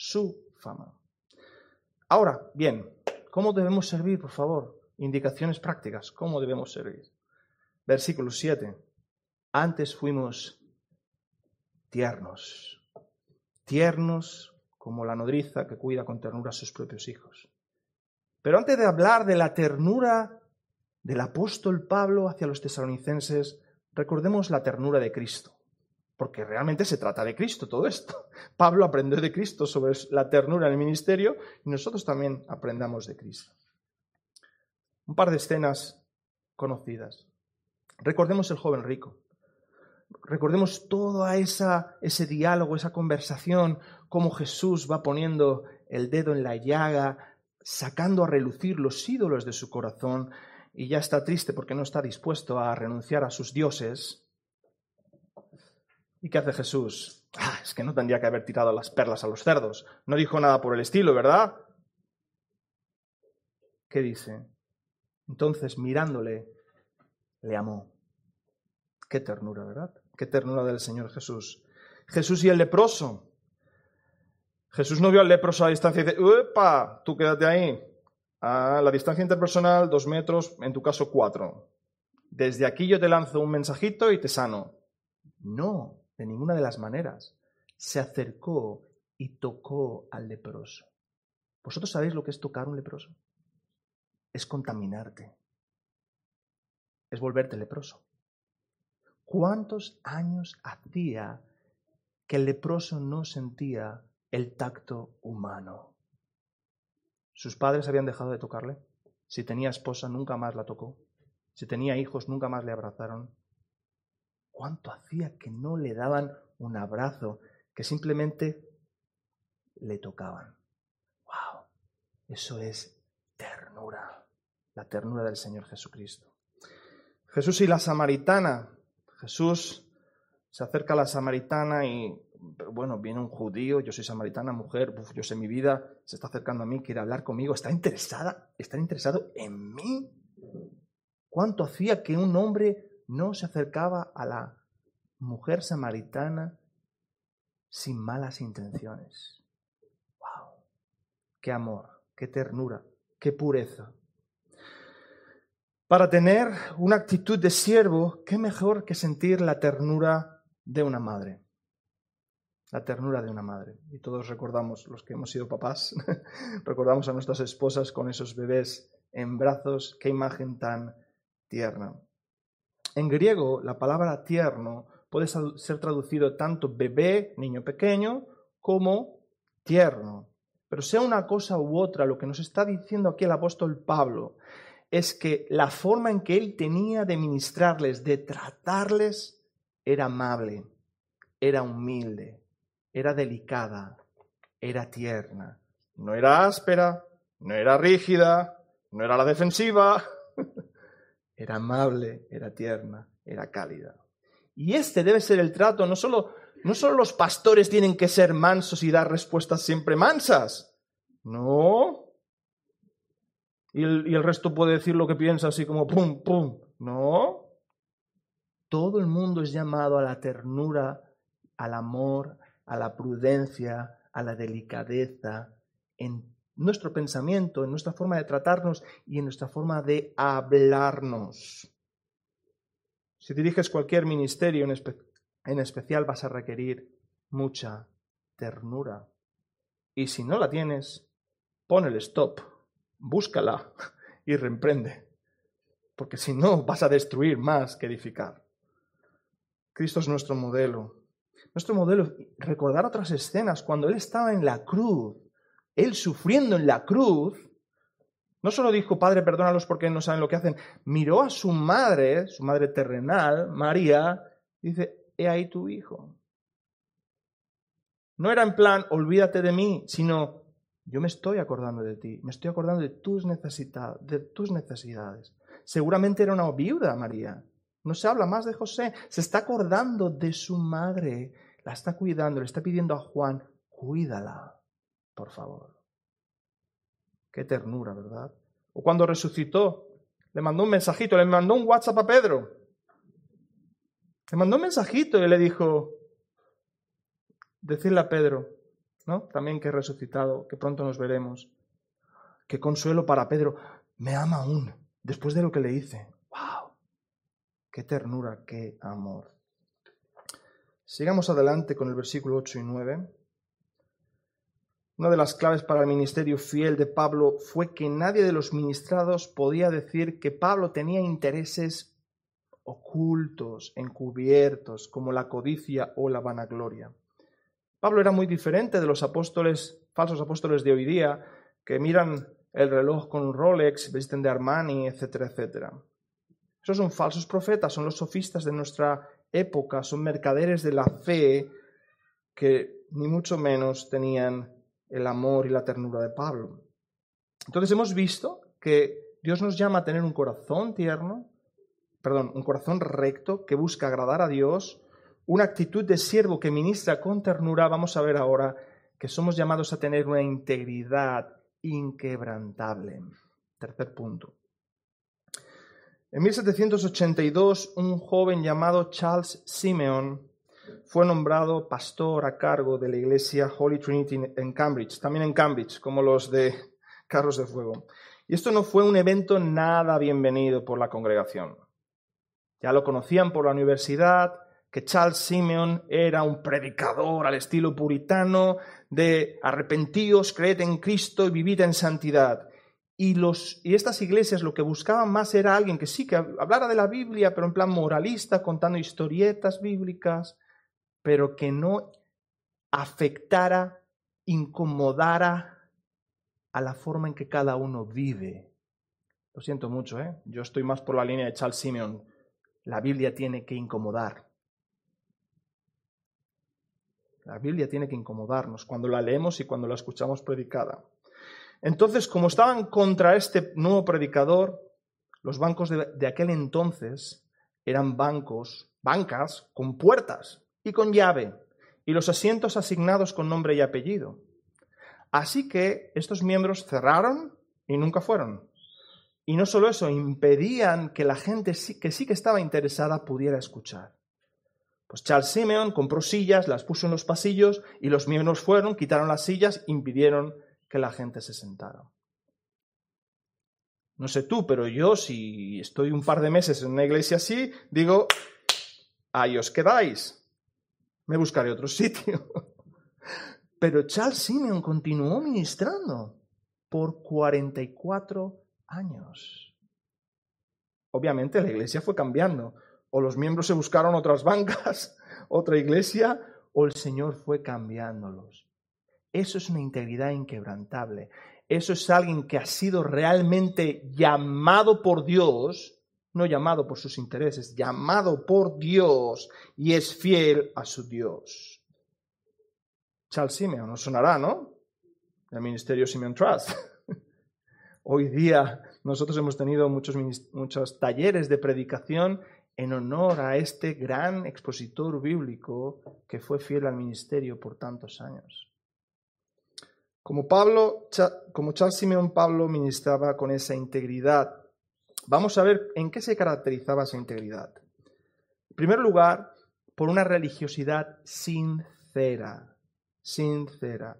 Su fama. Ahora, bien, ¿cómo debemos servir, por favor? Indicaciones prácticas. ¿Cómo debemos servir? Versículo 7. Antes fuimos tiernos. Tiernos como la nodriza que cuida con ternura a sus propios hijos. Pero antes de hablar de la ternura del apóstol Pablo hacia los tesalonicenses, recordemos la ternura de Cristo, porque realmente se trata de Cristo todo esto. Pablo aprendió de Cristo sobre la ternura en el ministerio y nosotros también aprendamos de Cristo. Un par de escenas conocidas. Recordemos el joven rico. Recordemos todo esa, ese diálogo, esa conversación cómo Jesús va poniendo el dedo en la llaga, sacando a relucir los ídolos de su corazón, y ya está triste porque no está dispuesto a renunciar a sus dioses. ¿Y qué hace Jesús? Ah, es que no tendría que haber tirado las perlas a los cerdos. No dijo nada por el estilo, ¿verdad? ¿Qué dice? Entonces, mirándole, le amó. Qué ternura, ¿verdad? Qué ternura del Señor Jesús. Jesús y el leproso. Jesús no vio al leproso a distancia y dice, ¡Uepa! Tú quédate ahí. A la distancia interpersonal, dos metros, en tu caso cuatro. Desde aquí yo te lanzo un mensajito y te sano. No, de ninguna de las maneras. Se acercó y tocó al leproso. ¿Vosotros sabéis lo que es tocar un leproso? Es contaminarte. Es volverte leproso. ¿Cuántos años hacía que el leproso no sentía el tacto humano. Sus padres habían dejado de tocarle. Si tenía esposa, nunca más la tocó. Si tenía hijos, nunca más le abrazaron. ¿Cuánto hacía que no le daban un abrazo, que simplemente le tocaban? ¡Wow! Eso es ternura, la ternura del Señor Jesucristo. Jesús y la samaritana. Jesús se acerca a la samaritana y bueno, viene un judío, yo soy samaritana, mujer, yo sé mi vida, se está acercando a mí, quiere hablar conmigo, está interesada, está interesado en mí. ¿Cuánto hacía que un hombre no se acercaba a la mujer samaritana sin malas intenciones? ¡Wow! ¡Qué amor! ¡Qué ternura! ¡Qué pureza! Para tener una actitud de siervo, qué mejor que sentir la ternura de una madre la ternura de una madre. Y todos recordamos, los que hemos sido papás, recordamos a nuestras esposas con esos bebés en brazos, qué imagen tan tierna. En griego, la palabra tierno puede ser traducido tanto bebé, niño pequeño, como tierno. Pero sea una cosa u otra, lo que nos está diciendo aquí el apóstol Pablo es que la forma en que él tenía de ministrarles, de tratarles, era amable, era humilde, era delicada, era tierna. No era áspera, no era rígida, no era la defensiva, era amable, era tierna, era cálida. Y este debe ser el trato, no solo, no solo los pastores tienen que ser mansos y dar respuestas siempre mansas, no. Y el, y el resto puede decir lo que piensa así como pum, pum, no. Todo el mundo es llamado a la ternura, al amor, a la prudencia, a la delicadeza en nuestro pensamiento, en nuestra forma de tratarnos y en nuestra forma de hablarnos. Si diriges cualquier ministerio en, en especial vas a requerir mucha ternura. Y si no la tienes, pon el stop, búscala y reemprende. Porque si no, vas a destruir más que edificar. Cristo es nuestro modelo. Nuestro modelo, recordar otras escenas, cuando Él estaba en la cruz, Él sufriendo en la cruz, no solo dijo, Padre, perdónalos porque no saben lo que hacen, miró a su madre, su madre terrenal, María, y dice, he ahí tu hijo. No era en plan, olvídate de mí, sino, yo me estoy acordando de ti, me estoy acordando de tus, de tus necesidades. Seguramente era una viuda, María. No se habla más de José, se está acordando de su madre, la está cuidando, le está pidiendo a Juan, cuídala, por favor. Qué ternura, ¿verdad? O cuando resucitó, le mandó un mensajito, le mandó un WhatsApp a Pedro. Le mandó un mensajito y le dijo, decirle a Pedro, ¿no? También que he resucitado, que pronto nos veremos. Qué consuelo para Pedro. Me ama aún, después de lo que le hice. Qué ternura, qué amor. Sigamos adelante con el versículo 8 y 9. Una de las claves para el ministerio fiel de Pablo fue que nadie de los ministrados podía decir que Pablo tenía intereses ocultos, encubiertos, como la codicia o la vanagloria. Pablo era muy diferente de los apóstoles, falsos apóstoles de hoy día, que miran el reloj con Rolex, visten de Armani, etcétera, etcétera. Esos son falsos profetas, son los sofistas de nuestra época, son mercaderes de la fe que ni mucho menos tenían el amor y la ternura de Pablo. Entonces hemos visto que Dios nos llama a tener un corazón tierno, perdón, un corazón recto que busca agradar a Dios, una actitud de siervo que ministra con ternura. Vamos a ver ahora que somos llamados a tener una integridad inquebrantable. Tercer punto. En 1782, un joven llamado Charles Simeon fue nombrado pastor a cargo de la iglesia Holy Trinity en Cambridge, también en Cambridge, como los de Carros de Fuego. Y esto no fue un evento nada bienvenido por la congregación. Ya lo conocían por la universidad, que Charles Simeon era un predicador al estilo puritano de arrepentíos, creed en Cristo y vivid en santidad. Y, los, y estas iglesias lo que buscaban más era alguien que sí, que hablara de la Biblia, pero en plan moralista, contando historietas bíblicas, pero que no afectara, incomodara a la forma en que cada uno vive. Lo siento mucho, ¿eh? Yo estoy más por la línea de Charles Simeon. La Biblia tiene que incomodar. La Biblia tiene que incomodarnos cuando la leemos y cuando la escuchamos predicada. Entonces, como estaban contra este nuevo predicador, los bancos de, aquel entonces eran bancos, bancas con puertas y con llave, y los asientos asignados con nombre y apellido. Así que estos miembros cerraron y nunca fueron. Y no solo eso, impedían que la gente que sí que estaba interesada pudiera escuchar. Pues Charles Simeon compró sillas, las puso en los pasillos y los miembros fueron, quitaron las sillas, impidieron que la gente se sentara. No sé tú, pero yo si estoy un par de meses en una iglesia así, digo, ahí os quedáis. Me buscaré otro sitio. Pero Charles Simeon continuó ministrando por 44 años. Obviamente la iglesia fue cambiando. O los miembros se buscaron otras bancas, otra iglesia, o el Señor fue cambiándolos. Eso es una integridad inquebrantable. eso es alguien que ha sido realmente llamado por Dios, no llamado por sus intereses, llamado por Dios y es fiel a su Dios. Charles Simeon, nos sonará, ¿no? El ministerio Simeon Trust. Hoy día nosotros hemos tenido muchos, muchos talleres de predicación en honor a este gran expositor bíblico que fue fiel al ministerio por tantos años. Como, Pablo, como Charles Simeon Pablo ministraba con esa integridad, vamos a ver en qué se caracterizaba esa integridad. En primer lugar, por una religiosidad sincera, sincera.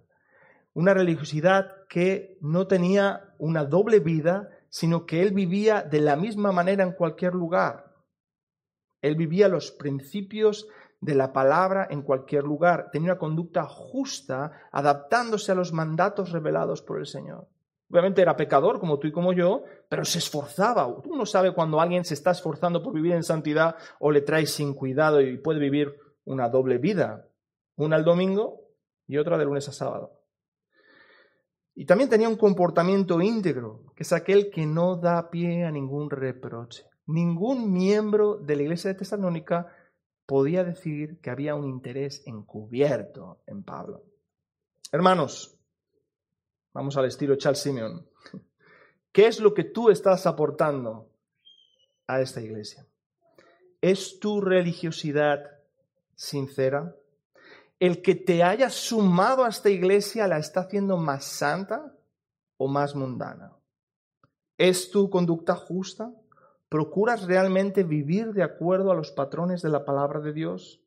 Una religiosidad que no tenía una doble vida, sino que él vivía de la misma manera en cualquier lugar. Él vivía los principios de la palabra en cualquier lugar. Tenía una conducta justa, adaptándose a los mandatos revelados por el Señor. Obviamente era pecador como tú y como yo, pero se esforzaba. Uno sabe cuando alguien se está esforzando por vivir en santidad o le trae sin cuidado y puede vivir una doble vida. Una el domingo y otra de lunes a sábado. Y también tenía un comportamiento íntegro, que es aquel que no da pie a ningún reproche ningún miembro de la iglesia de Tesalónica podía decir que había un interés encubierto en Pablo. Hermanos, vamos al estilo Charles Simeon. ¿Qué es lo que tú estás aportando a esta iglesia? ¿Es tu religiosidad sincera? ¿El que te haya sumado a esta iglesia la está haciendo más santa o más mundana? ¿Es tu conducta justa? ¿Procuras realmente vivir de acuerdo a los patrones de la palabra de Dios?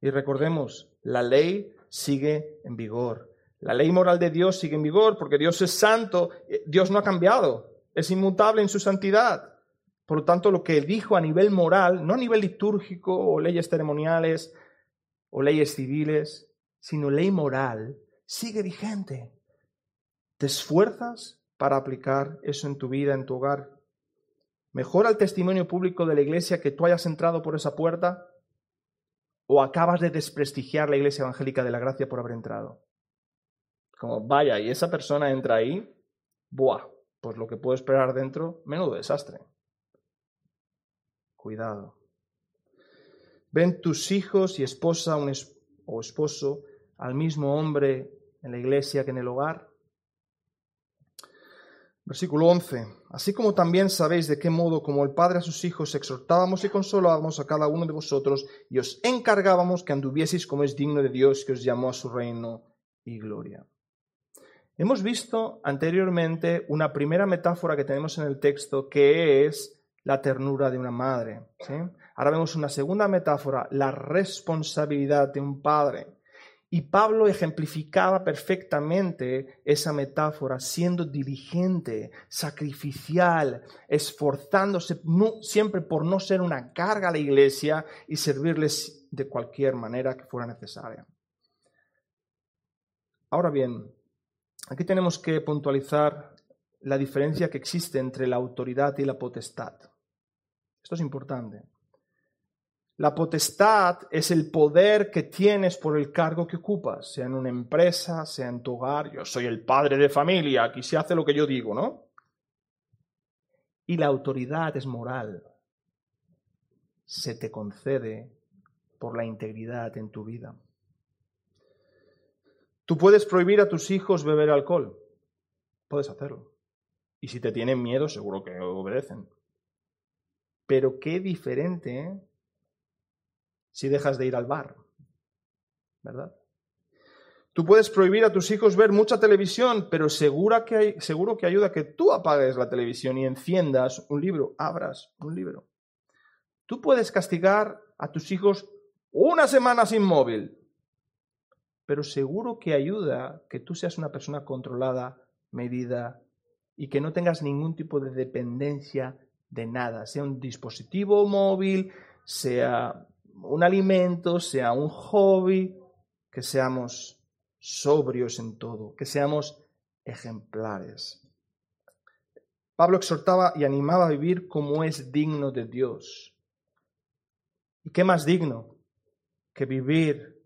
Y recordemos, la ley sigue en vigor. La ley moral de Dios sigue en vigor porque Dios es santo, eh, Dios no ha cambiado, es inmutable en su santidad. Por lo tanto, lo que dijo a nivel moral, no a nivel litúrgico o leyes ceremoniales o leyes civiles, sino ley moral, sigue vigente. ¿Te esfuerzas para aplicar eso en tu vida, en tu hogar? ¿Mejora el testimonio público de la iglesia que tú hayas entrado por esa puerta? ¿O acabas de desprestigiar la iglesia evangélica de la gracia por haber entrado? Como, vaya, y esa persona entra ahí, buah, pues lo que puedo esperar dentro, menudo desastre. Cuidado. Ven tus hijos y esposa o esposo al mismo hombre en la iglesia que en el hogar. Versículo 11. Así como también sabéis de qué modo, como el Padre a sus hijos, exhortábamos y consolábamos a cada uno de vosotros y os encargábamos que anduvieseis como es digno de Dios que os llamó a su reino y gloria. Hemos visto anteriormente una primera metáfora que tenemos en el texto que es la ternura de una madre. Ahora vemos una segunda metáfora, la responsabilidad de un padre. Y Pablo ejemplificaba perfectamente esa metáfora, siendo diligente, sacrificial, esforzándose siempre por no ser una carga a la iglesia y servirles de cualquier manera que fuera necesaria. Ahora bien, aquí tenemos que puntualizar la diferencia que existe entre la autoridad y la potestad. Esto es importante. La potestad es el poder que tienes por el cargo que ocupas, sea en una empresa, sea en tu hogar. Yo soy el padre de familia, aquí se hace lo que yo digo, ¿no? Y la autoridad es moral. Se te concede por la integridad en tu vida. Tú puedes prohibir a tus hijos beber alcohol. Puedes hacerlo. Y si te tienen miedo, seguro que obedecen. Pero qué diferente si dejas de ir al bar, ¿verdad? Tú puedes prohibir a tus hijos ver mucha televisión, pero seguro que, seguro que ayuda que tú apagues la televisión y enciendas un libro, abras un libro. Tú puedes castigar a tus hijos una semana sin móvil, pero seguro que ayuda que tú seas una persona controlada, medida y que no tengas ningún tipo de dependencia de nada, sea un dispositivo móvil, sea un alimento, sea un hobby, que seamos sobrios en todo, que seamos ejemplares. Pablo exhortaba y animaba a vivir como es digno de Dios. ¿Y qué más digno que vivir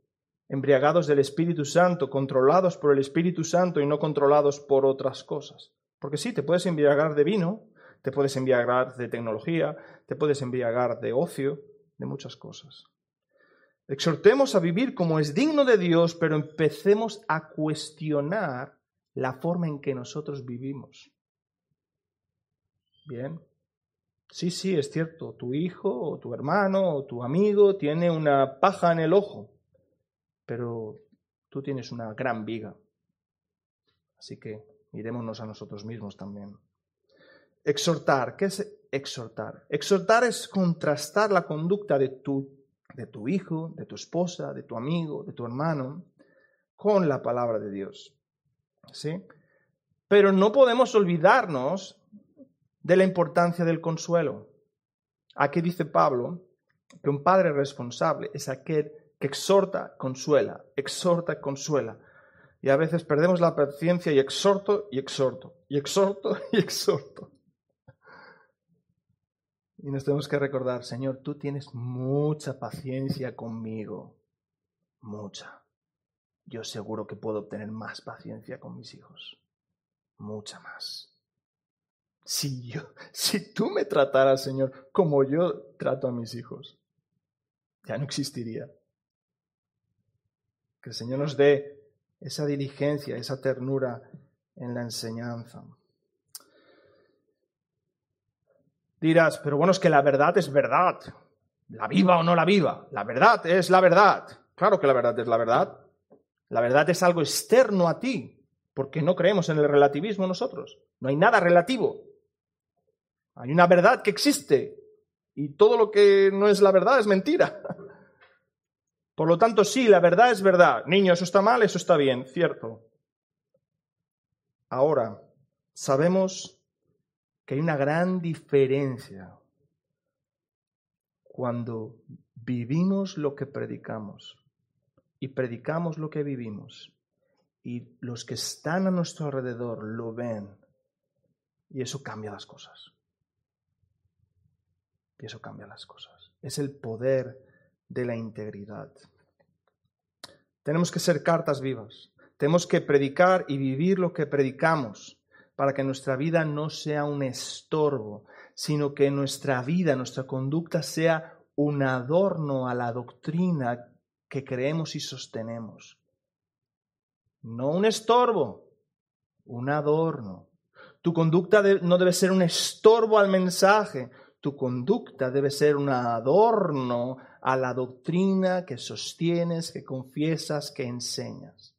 embriagados del Espíritu Santo, controlados por el Espíritu Santo y no controlados por otras cosas. Porque sí, te puedes embriagar de vino, te puedes embriagar de tecnología, te puedes embriagar de ocio, de muchas cosas. Exhortemos a vivir como es digno de Dios, pero empecemos a cuestionar la forma en que nosotros vivimos. Bien. Sí, sí, es cierto, tu hijo o tu hermano o tu amigo tiene una paja en el ojo, pero tú tienes una gran viga. Así que mirémonos a nosotros mismos también. Exhortar, ¿qué es exhortar? Exhortar es contrastar la conducta de tu, de tu hijo, de tu esposa, de tu amigo, de tu hermano, con la palabra de Dios. ¿Sí? Pero no podemos olvidarnos de la importancia del consuelo. Aquí dice Pablo que un padre responsable es aquel que exhorta, consuela, exhorta, consuela. Y a veces perdemos la paciencia y exhorto y exhorto, y exhorto y exhorto. Y nos tenemos que recordar, Señor, tú tienes mucha paciencia conmigo, mucha. Yo seguro que puedo obtener más paciencia con mis hijos, mucha más. Si yo, si tú me trataras, Señor, como yo trato a mis hijos, ya no existiría. Que el Señor nos dé esa diligencia, esa ternura en la enseñanza. Dirás, pero bueno, es que la verdad es verdad. La viva o no la viva. La verdad es la verdad. Claro que la verdad es la verdad. La verdad es algo externo a ti, porque no creemos en el relativismo nosotros. No hay nada relativo. Hay una verdad que existe y todo lo que no es la verdad es mentira. Por lo tanto, sí, la verdad es verdad. Niño, eso está mal, eso está bien, cierto. Ahora, sabemos que hay una gran diferencia cuando vivimos lo que predicamos y predicamos lo que vivimos y los que están a nuestro alrededor lo ven y eso cambia las cosas. Y eso cambia las cosas. Es el poder de la integridad. Tenemos que ser cartas vivas. Tenemos que predicar y vivir lo que predicamos para que nuestra vida no sea un estorbo, sino que nuestra vida, nuestra conducta sea un adorno a la doctrina que creemos y sostenemos. No un estorbo, un adorno. Tu conducta no debe ser un estorbo al mensaje, tu conducta debe ser un adorno a la doctrina que sostienes, que confiesas, que enseñas.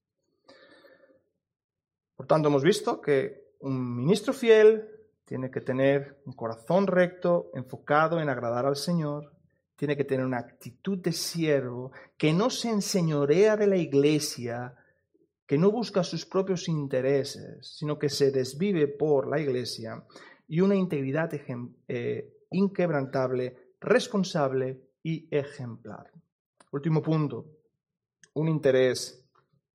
Por tanto, hemos visto que un ministro fiel tiene que tener un corazón recto, enfocado en agradar al Señor, tiene que tener una actitud de siervo, que no se enseñorea de la iglesia, que no busca sus propios intereses, sino que se desvive por la iglesia, y una integridad eh, inquebrantable, responsable y ejemplar. Último punto, un interés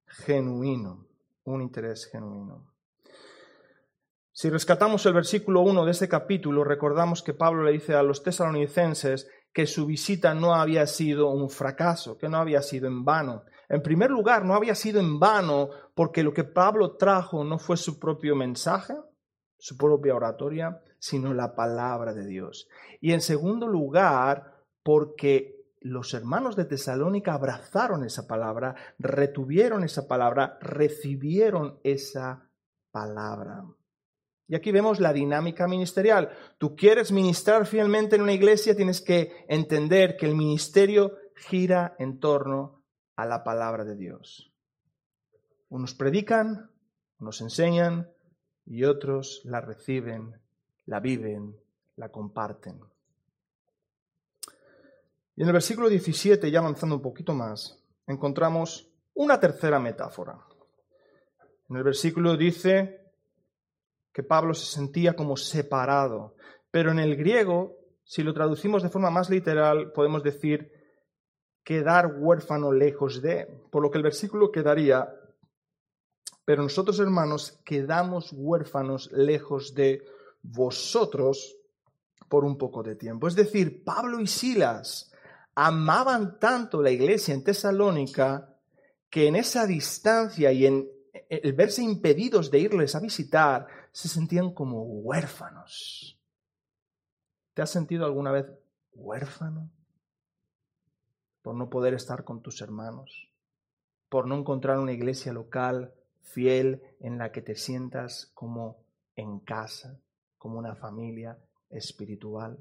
genuino, un interés genuino. Si rescatamos el versículo 1 de este capítulo, recordamos que Pablo le dice a los tesalonicenses que su visita no había sido un fracaso, que no había sido en vano. En primer lugar, no había sido en vano porque lo que Pablo trajo no fue su propio mensaje, su propia oratoria, sino la palabra de Dios. Y en segundo lugar, porque los hermanos de Tesalónica abrazaron esa palabra, retuvieron esa palabra, recibieron esa palabra. Y aquí vemos la dinámica ministerial. Tú quieres ministrar fielmente en una iglesia, tienes que entender que el ministerio gira en torno a la palabra de Dios. Unos predican, unos enseñan y otros la reciben, la viven, la comparten. Y en el versículo 17, ya avanzando un poquito más, encontramos una tercera metáfora. En el versículo dice, que Pablo se sentía como separado. Pero en el griego, si lo traducimos de forma más literal, podemos decir quedar huérfano lejos de, por lo que el versículo quedaría, pero nosotros hermanos quedamos huérfanos lejos de vosotros por un poco de tiempo. Es decir, Pablo y Silas amaban tanto la iglesia en Tesalónica que en esa distancia y en el verse impedidos de irles a visitar, se sentían como huérfanos. ¿Te has sentido alguna vez huérfano? Por no poder estar con tus hermanos, por no encontrar una iglesia local fiel en la que te sientas como en casa, como una familia espiritual.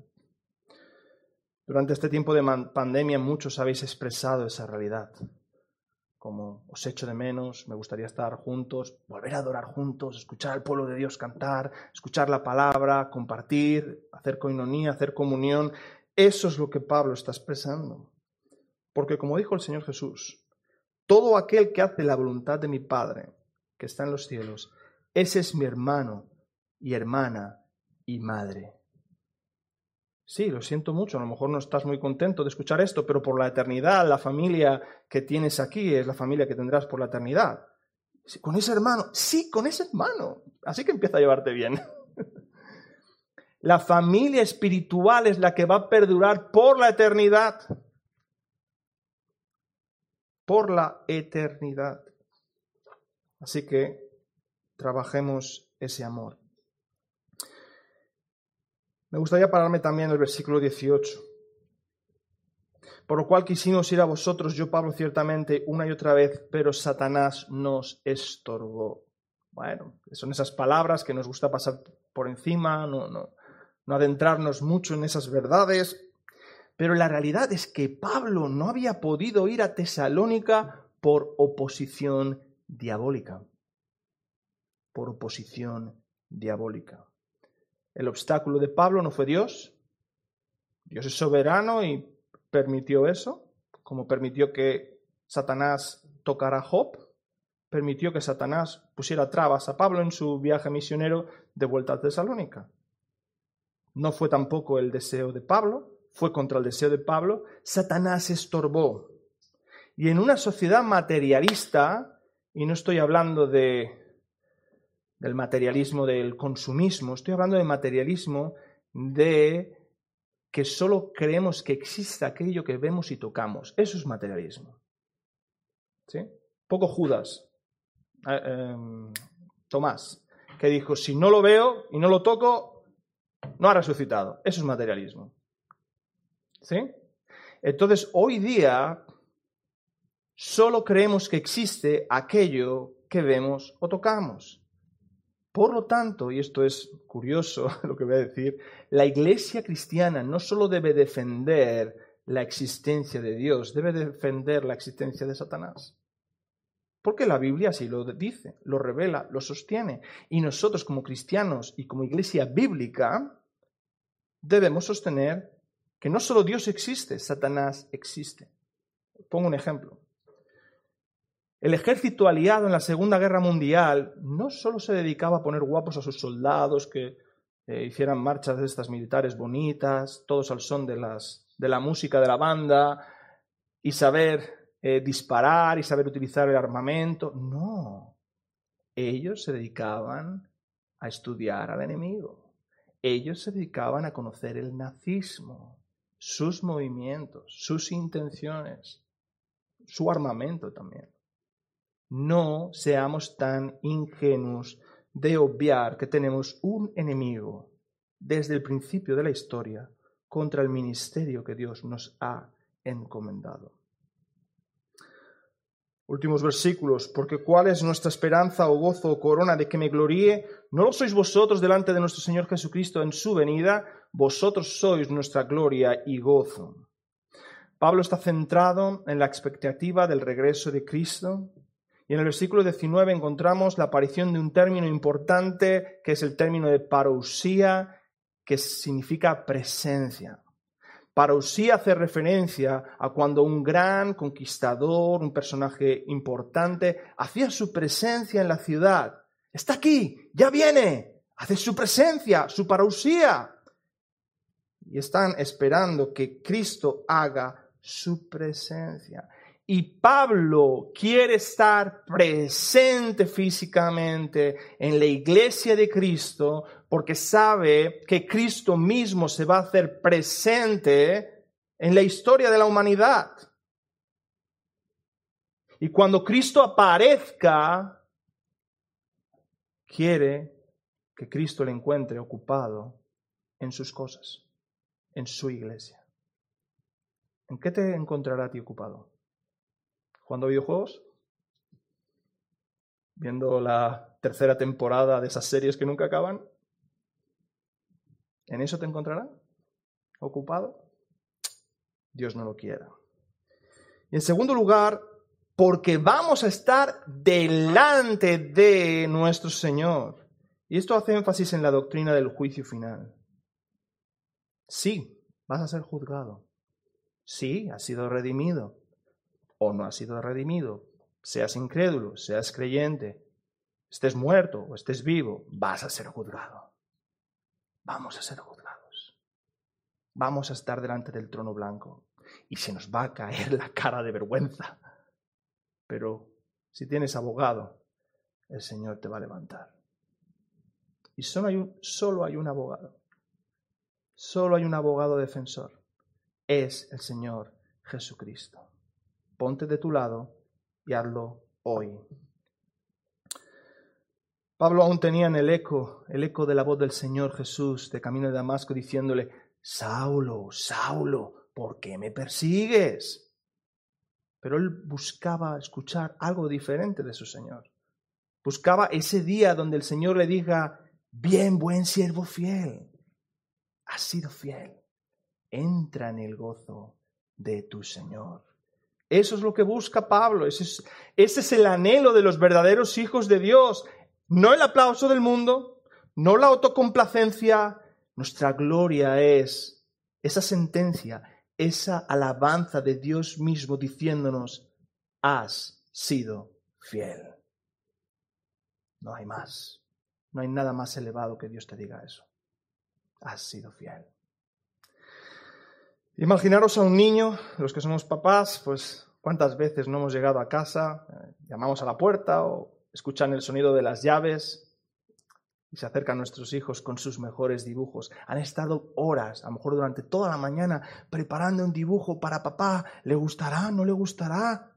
Durante este tiempo de pandemia muchos habéis expresado esa realidad como os echo de menos, me gustaría estar juntos, volver a adorar juntos, escuchar al pueblo de Dios cantar, escuchar la palabra, compartir, hacer coinonía, hacer comunión. Eso es lo que Pablo está expresando. Porque como dijo el Señor Jesús, todo aquel que hace la voluntad de mi Padre, que está en los cielos, ese es mi hermano y hermana y madre. Sí, lo siento mucho, a lo mejor no estás muy contento de escuchar esto, pero por la eternidad, la familia que tienes aquí es la familia que tendrás por la eternidad. Con ese hermano, sí, con ese hermano. Así que empieza a llevarte bien. La familia espiritual es la que va a perdurar por la eternidad. Por la eternidad. Así que trabajemos ese amor. Me gustaría pararme también en el versículo 18. Por lo cual quisimos ir a vosotros, yo Pablo ciertamente, una y otra vez, pero Satanás nos estorbó. Bueno, son esas palabras que nos gusta pasar por encima, no, no, no adentrarnos mucho en esas verdades, pero la realidad es que Pablo no había podido ir a Tesalónica por oposición diabólica. Por oposición diabólica. El obstáculo de Pablo no fue Dios. Dios es soberano y permitió eso, como permitió que Satanás tocara a Job, permitió que Satanás pusiera trabas a Pablo en su viaje misionero de vuelta a Tesalónica. No fue tampoco el deseo de Pablo, fue contra el deseo de Pablo. Satanás estorbó. Y en una sociedad materialista, y no estoy hablando de del materialismo del consumismo, estoy hablando de materialismo de que solo creemos que exista aquello que vemos y tocamos. Eso es materialismo. ¿Sí? Poco Judas, eh, em, Tomás, que dijo, si no lo veo y no lo toco, no ha resucitado. Eso es materialismo. ¿Sí? Entonces, hoy día solo creemos que existe aquello que vemos o tocamos. Por lo tanto, y esto es curioso lo que voy a decir, la iglesia cristiana no solo debe defender la existencia de Dios, debe defender la existencia de Satanás. Porque la Biblia así lo dice, lo revela, lo sostiene. Y nosotros como cristianos y como iglesia bíblica debemos sostener que no solo Dios existe, Satanás existe. Pongo un ejemplo. El ejército aliado en la Segunda Guerra Mundial no solo se dedicaba a poner guapos a sus soldados, que eh, hicieran marchas de estas militares bonitas, todos al son de, la música de la banda, y saber eh, disparar y saber utilizar el armamento. No, ellos se dedicaban a estudiar al enemigo. Ellos se dedicaban a conocer el nazismo, sus movimientos, sus intenciones, su armamento también no seamos tan ingenuos de obviar que tenemos un enemigo desde el principio de la historia contra el ministerio que Dios nos ha encomendado. Últimos versículos, porque cuál es nuestra esperanza o gozo o corona de que me gloríe, no lo sois vosotros delante de nuestro Señor Jesucristo en su venida, vosotros sois nuestra gloria y gozo. Pablo está centrado en la expectativa del regreso de Cristo, y en el versículo 19 encontramos la aparición de un término importante que es el término de parousia, que significa presencia. Parousia hace referencia a cuando un gran conquistador, un personaje importante, hacía su presencia en la ciudad. Está aquí, ya viene, hace su presencia, su parousia. Y están esperando que Cristo haga su presencia. Y Pablo quiere estar presente físicamente en la iglesia de Cristo porque sabe que Cristo mismo se va a hacer presente en la historia de la humanidad. Y cuando Cristo aparezca, quiere que Cristo le encuentre ocupado en sus cosas, en su iglesia. ¿En qué te encontrará a ti ocupado? ¿Jugando videojuegos? ¿Viendo la tercera temporada de esas series que nunca acaban? ¿En eso te encontrará? ¿Ocupado? Dios no lo quiera. Y en segundo lugar, porque vamos a estar delante de nuestro Señor. Y esto hace énfasis en la doctrina del juicio final. Sí, vas a ser juzgado. Sí, has sido redimido. O no has sido redimido. Seas incrédulo, seas creyente, estés muerto o estés vivo, vas a ser juzgado. Vamos a ser juzgados. Vamos a estar delante del trono blanco y se nos va a caer la cara de vergüenza. Pero si tienes abogado, el Señor te va a levantar. Y solo hay un, solo hay un abogado. Solo hay un abogado defensor. Es el Señor Jesucristo. Ponte de tu lado y hazlo hoy. Pablo aún tenía en el eco, el eco de la voz del Señor Jesús de camino de Damasco diciéndole, Saulo, Saulo, ¿por qué me persigues? Pero él buscaba escuchar algo diferente de su Señor. Buscaba ese día donde el Señor le diga, bien, buen siervo fiel, has sido fiel, entra en el gozo de tu Señor. Eso es lo que busca Pablo, ese es, es el anhelo de los verdaderos hijos de Dios, no el aplauso del mundo, no la autocomplacencia, nuestra gloria es esa sentencia, esa alabanza de Dios mismo diciéndonos, has sido fiel. No hay más. No hay nada más elevado que Dios te diga eso. Has sido fiel. Imaginaros a un niño, los que somos papás, pues cuántas veces no hemos llegado a casa, eh, llamamos a la puerta o escuchan el sonido de las llaves y se acercan nuestros hijos con sus mejores dibujos. Han estado horas, a lo mejor durante toda la mañana, preparando un dibujo para papá. ¿Le gustará? ¿No le gustará?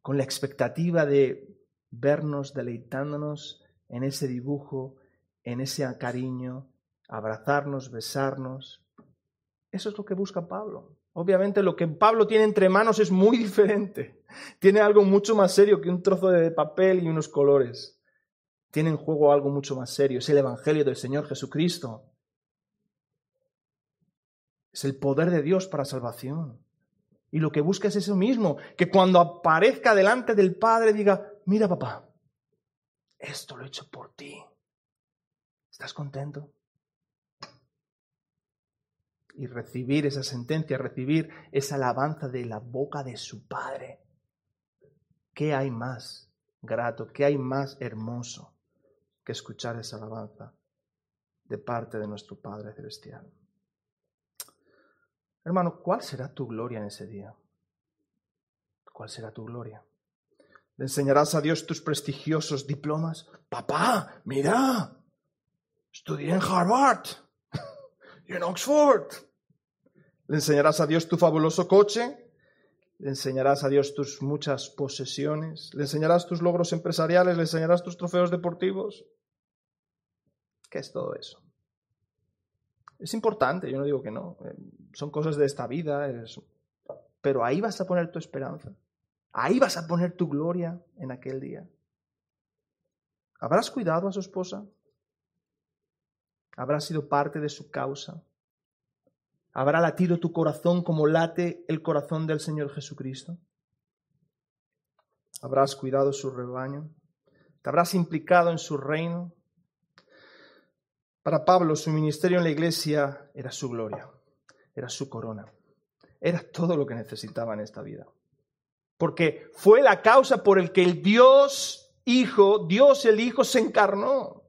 Con la expectativa de vernos deleitándonos en ese dibujo, en ese cariño, abrazarnos, besarnos. Eso es lo que busca Pablo. Obviamente lo que Pablo tiene entre manos es muy diferente. Tiene algo mucho más serio que un trozo de papel y unos colores. Tiene en juego algo mucho más serio. Es el Evangelio del Señor Jesucristo. Es el poder de Dios para salvación. Y lo que busca es eso mismo, que cuando aparezca delante del Padre diga, mira papá, esto lo he hecho por ti. ¿Estás contento? Y recibir esa sentencia, recibir esa alabanza de la boca de su Padre. ¿Qué hay más grato, qué hay más hermoso que escuchar esa alabanza de parte de nuestro Padre Celestial? Hermano, ¿cuál será tu gloria en ese día? ¿Cuál será tu gloria? ¿Le enseñarás a Dios tus prestigiosos diplomas? Papá, mira, estudié en Harvard en Oxford. ¿Le enseñarás a Dios tu fabuloso coche? ¿Le enseñarás a Dios tus muchas posesiones? ¿Le enseñarás tus logros empresariales? ¿Le enseñarás tus trofeos deportivos? ¿Qué es todo eso? Es importante, yo no digo que no. Eh, son cosas de esta vida, pero ahí vas a poner tu esperanza. Ahí vas a poner tu gloria en aquel día. ¿Habrás cuidado a su esposa? ¿Habrás sido parte de su causa? ¿Habrá latido tu corazón como late el corazón del Señor Jesucristo? ¿Habrás cuidado su rebaño? ¿Te habrás implicado en su reino? Para Pablo, su ministerio en la iglesia era su gloria, era su corona, era todo lo que necesitaba en esta vida porque fue la causa por el que el Dios Hijo, Dios el Hijo se encarnó.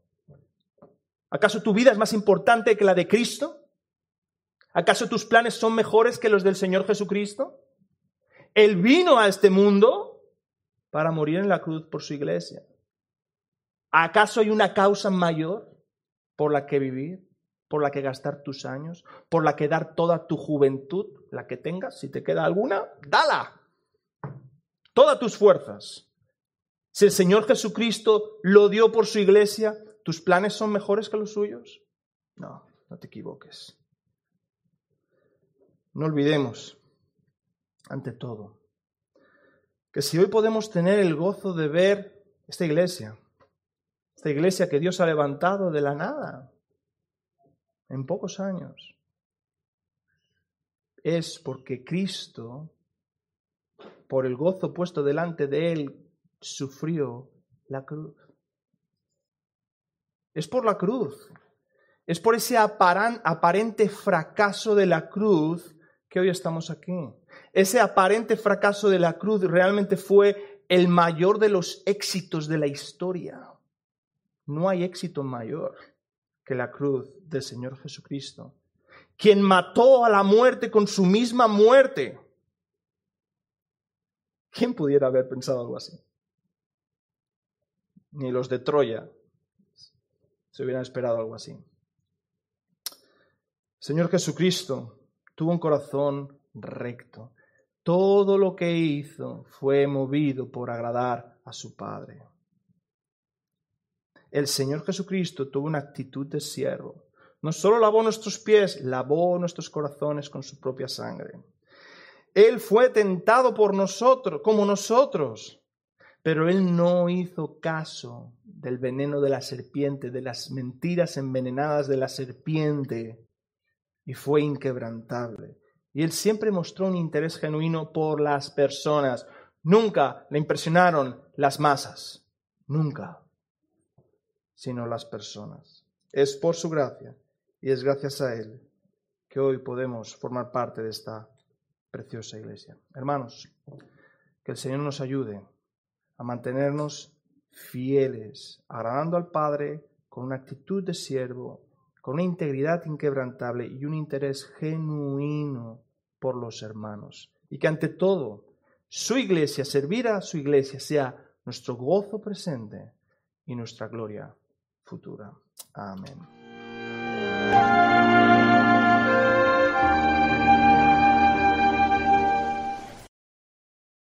¿Acaso tu vida es más importante que la de Cristo? ¿Acaso tus planes son mejores que los del Señor Jesucristo? Él vino a este mundo para morir en la cruz por su iglesia. ¿Acaso hay una causa mayor por la que vivir, por la que gastar tus años, por la que dar toda tu juventud, la que tengas? Si te queda alguna, dala. todas tus fuerzas. Si el Señor Jesucristo lo dio por su iglesia, ¿tus planes son mejores que los suyos? No, no te equivoques. No olvidemos, ante todo, que si hoy podemos tener el gozo de ver esta iglesia, esta iglesia que Dios ha levantado de la nada, en pocos años, es porque Cristo, por el gozo puesto delante de Él, sufrió la cruz. Es por la cruz. Es por ese aparente fracaso de la cruz que hoy estamos aquí. Ese aparente fracaso de la cruz realmente fue el mayor de los éxitos de la historia. No hay éxito mayor que la cruz del Señor Jesucristo, quien mató a la muerte con su misma muerte. ¿Quién pudiera haber pensado algo así? Ni los de Troya se hubieran esperado algo así. Señor Jesucristo tuvo un corazón recto. Todo lo que hizo fue movido por agradar a su Padre. El Señor Jesucristo tuvo una actitud de siervo. No solo lavó nuestros pies, lavó nuestros corazones con su propia sangre. Él fue tentado por nosotros, como nosotros, pero él no hizo caso del veneno de la serpiente, de las mentiras envenenadas de la serpiente, y fue inquebrantable. Y él siempre mostró un interés genuino por las personas. Nunca le impresionaron las masas, nunca, sino las personas. Es por su gracia y es gracias a él que hoy podemos formar parte de esta preciosa iglesia. Hermanos, que el Señor nos ayude mantenernos fieles, agradando al Padre con una actitud de siervo, con una integridad inquebrantable y un interés genuino por los hermanos. Y que ante todo, su iglesia, servir a su iglesia, sea nuestro gozo presente y nuestra gloria futura. Amén.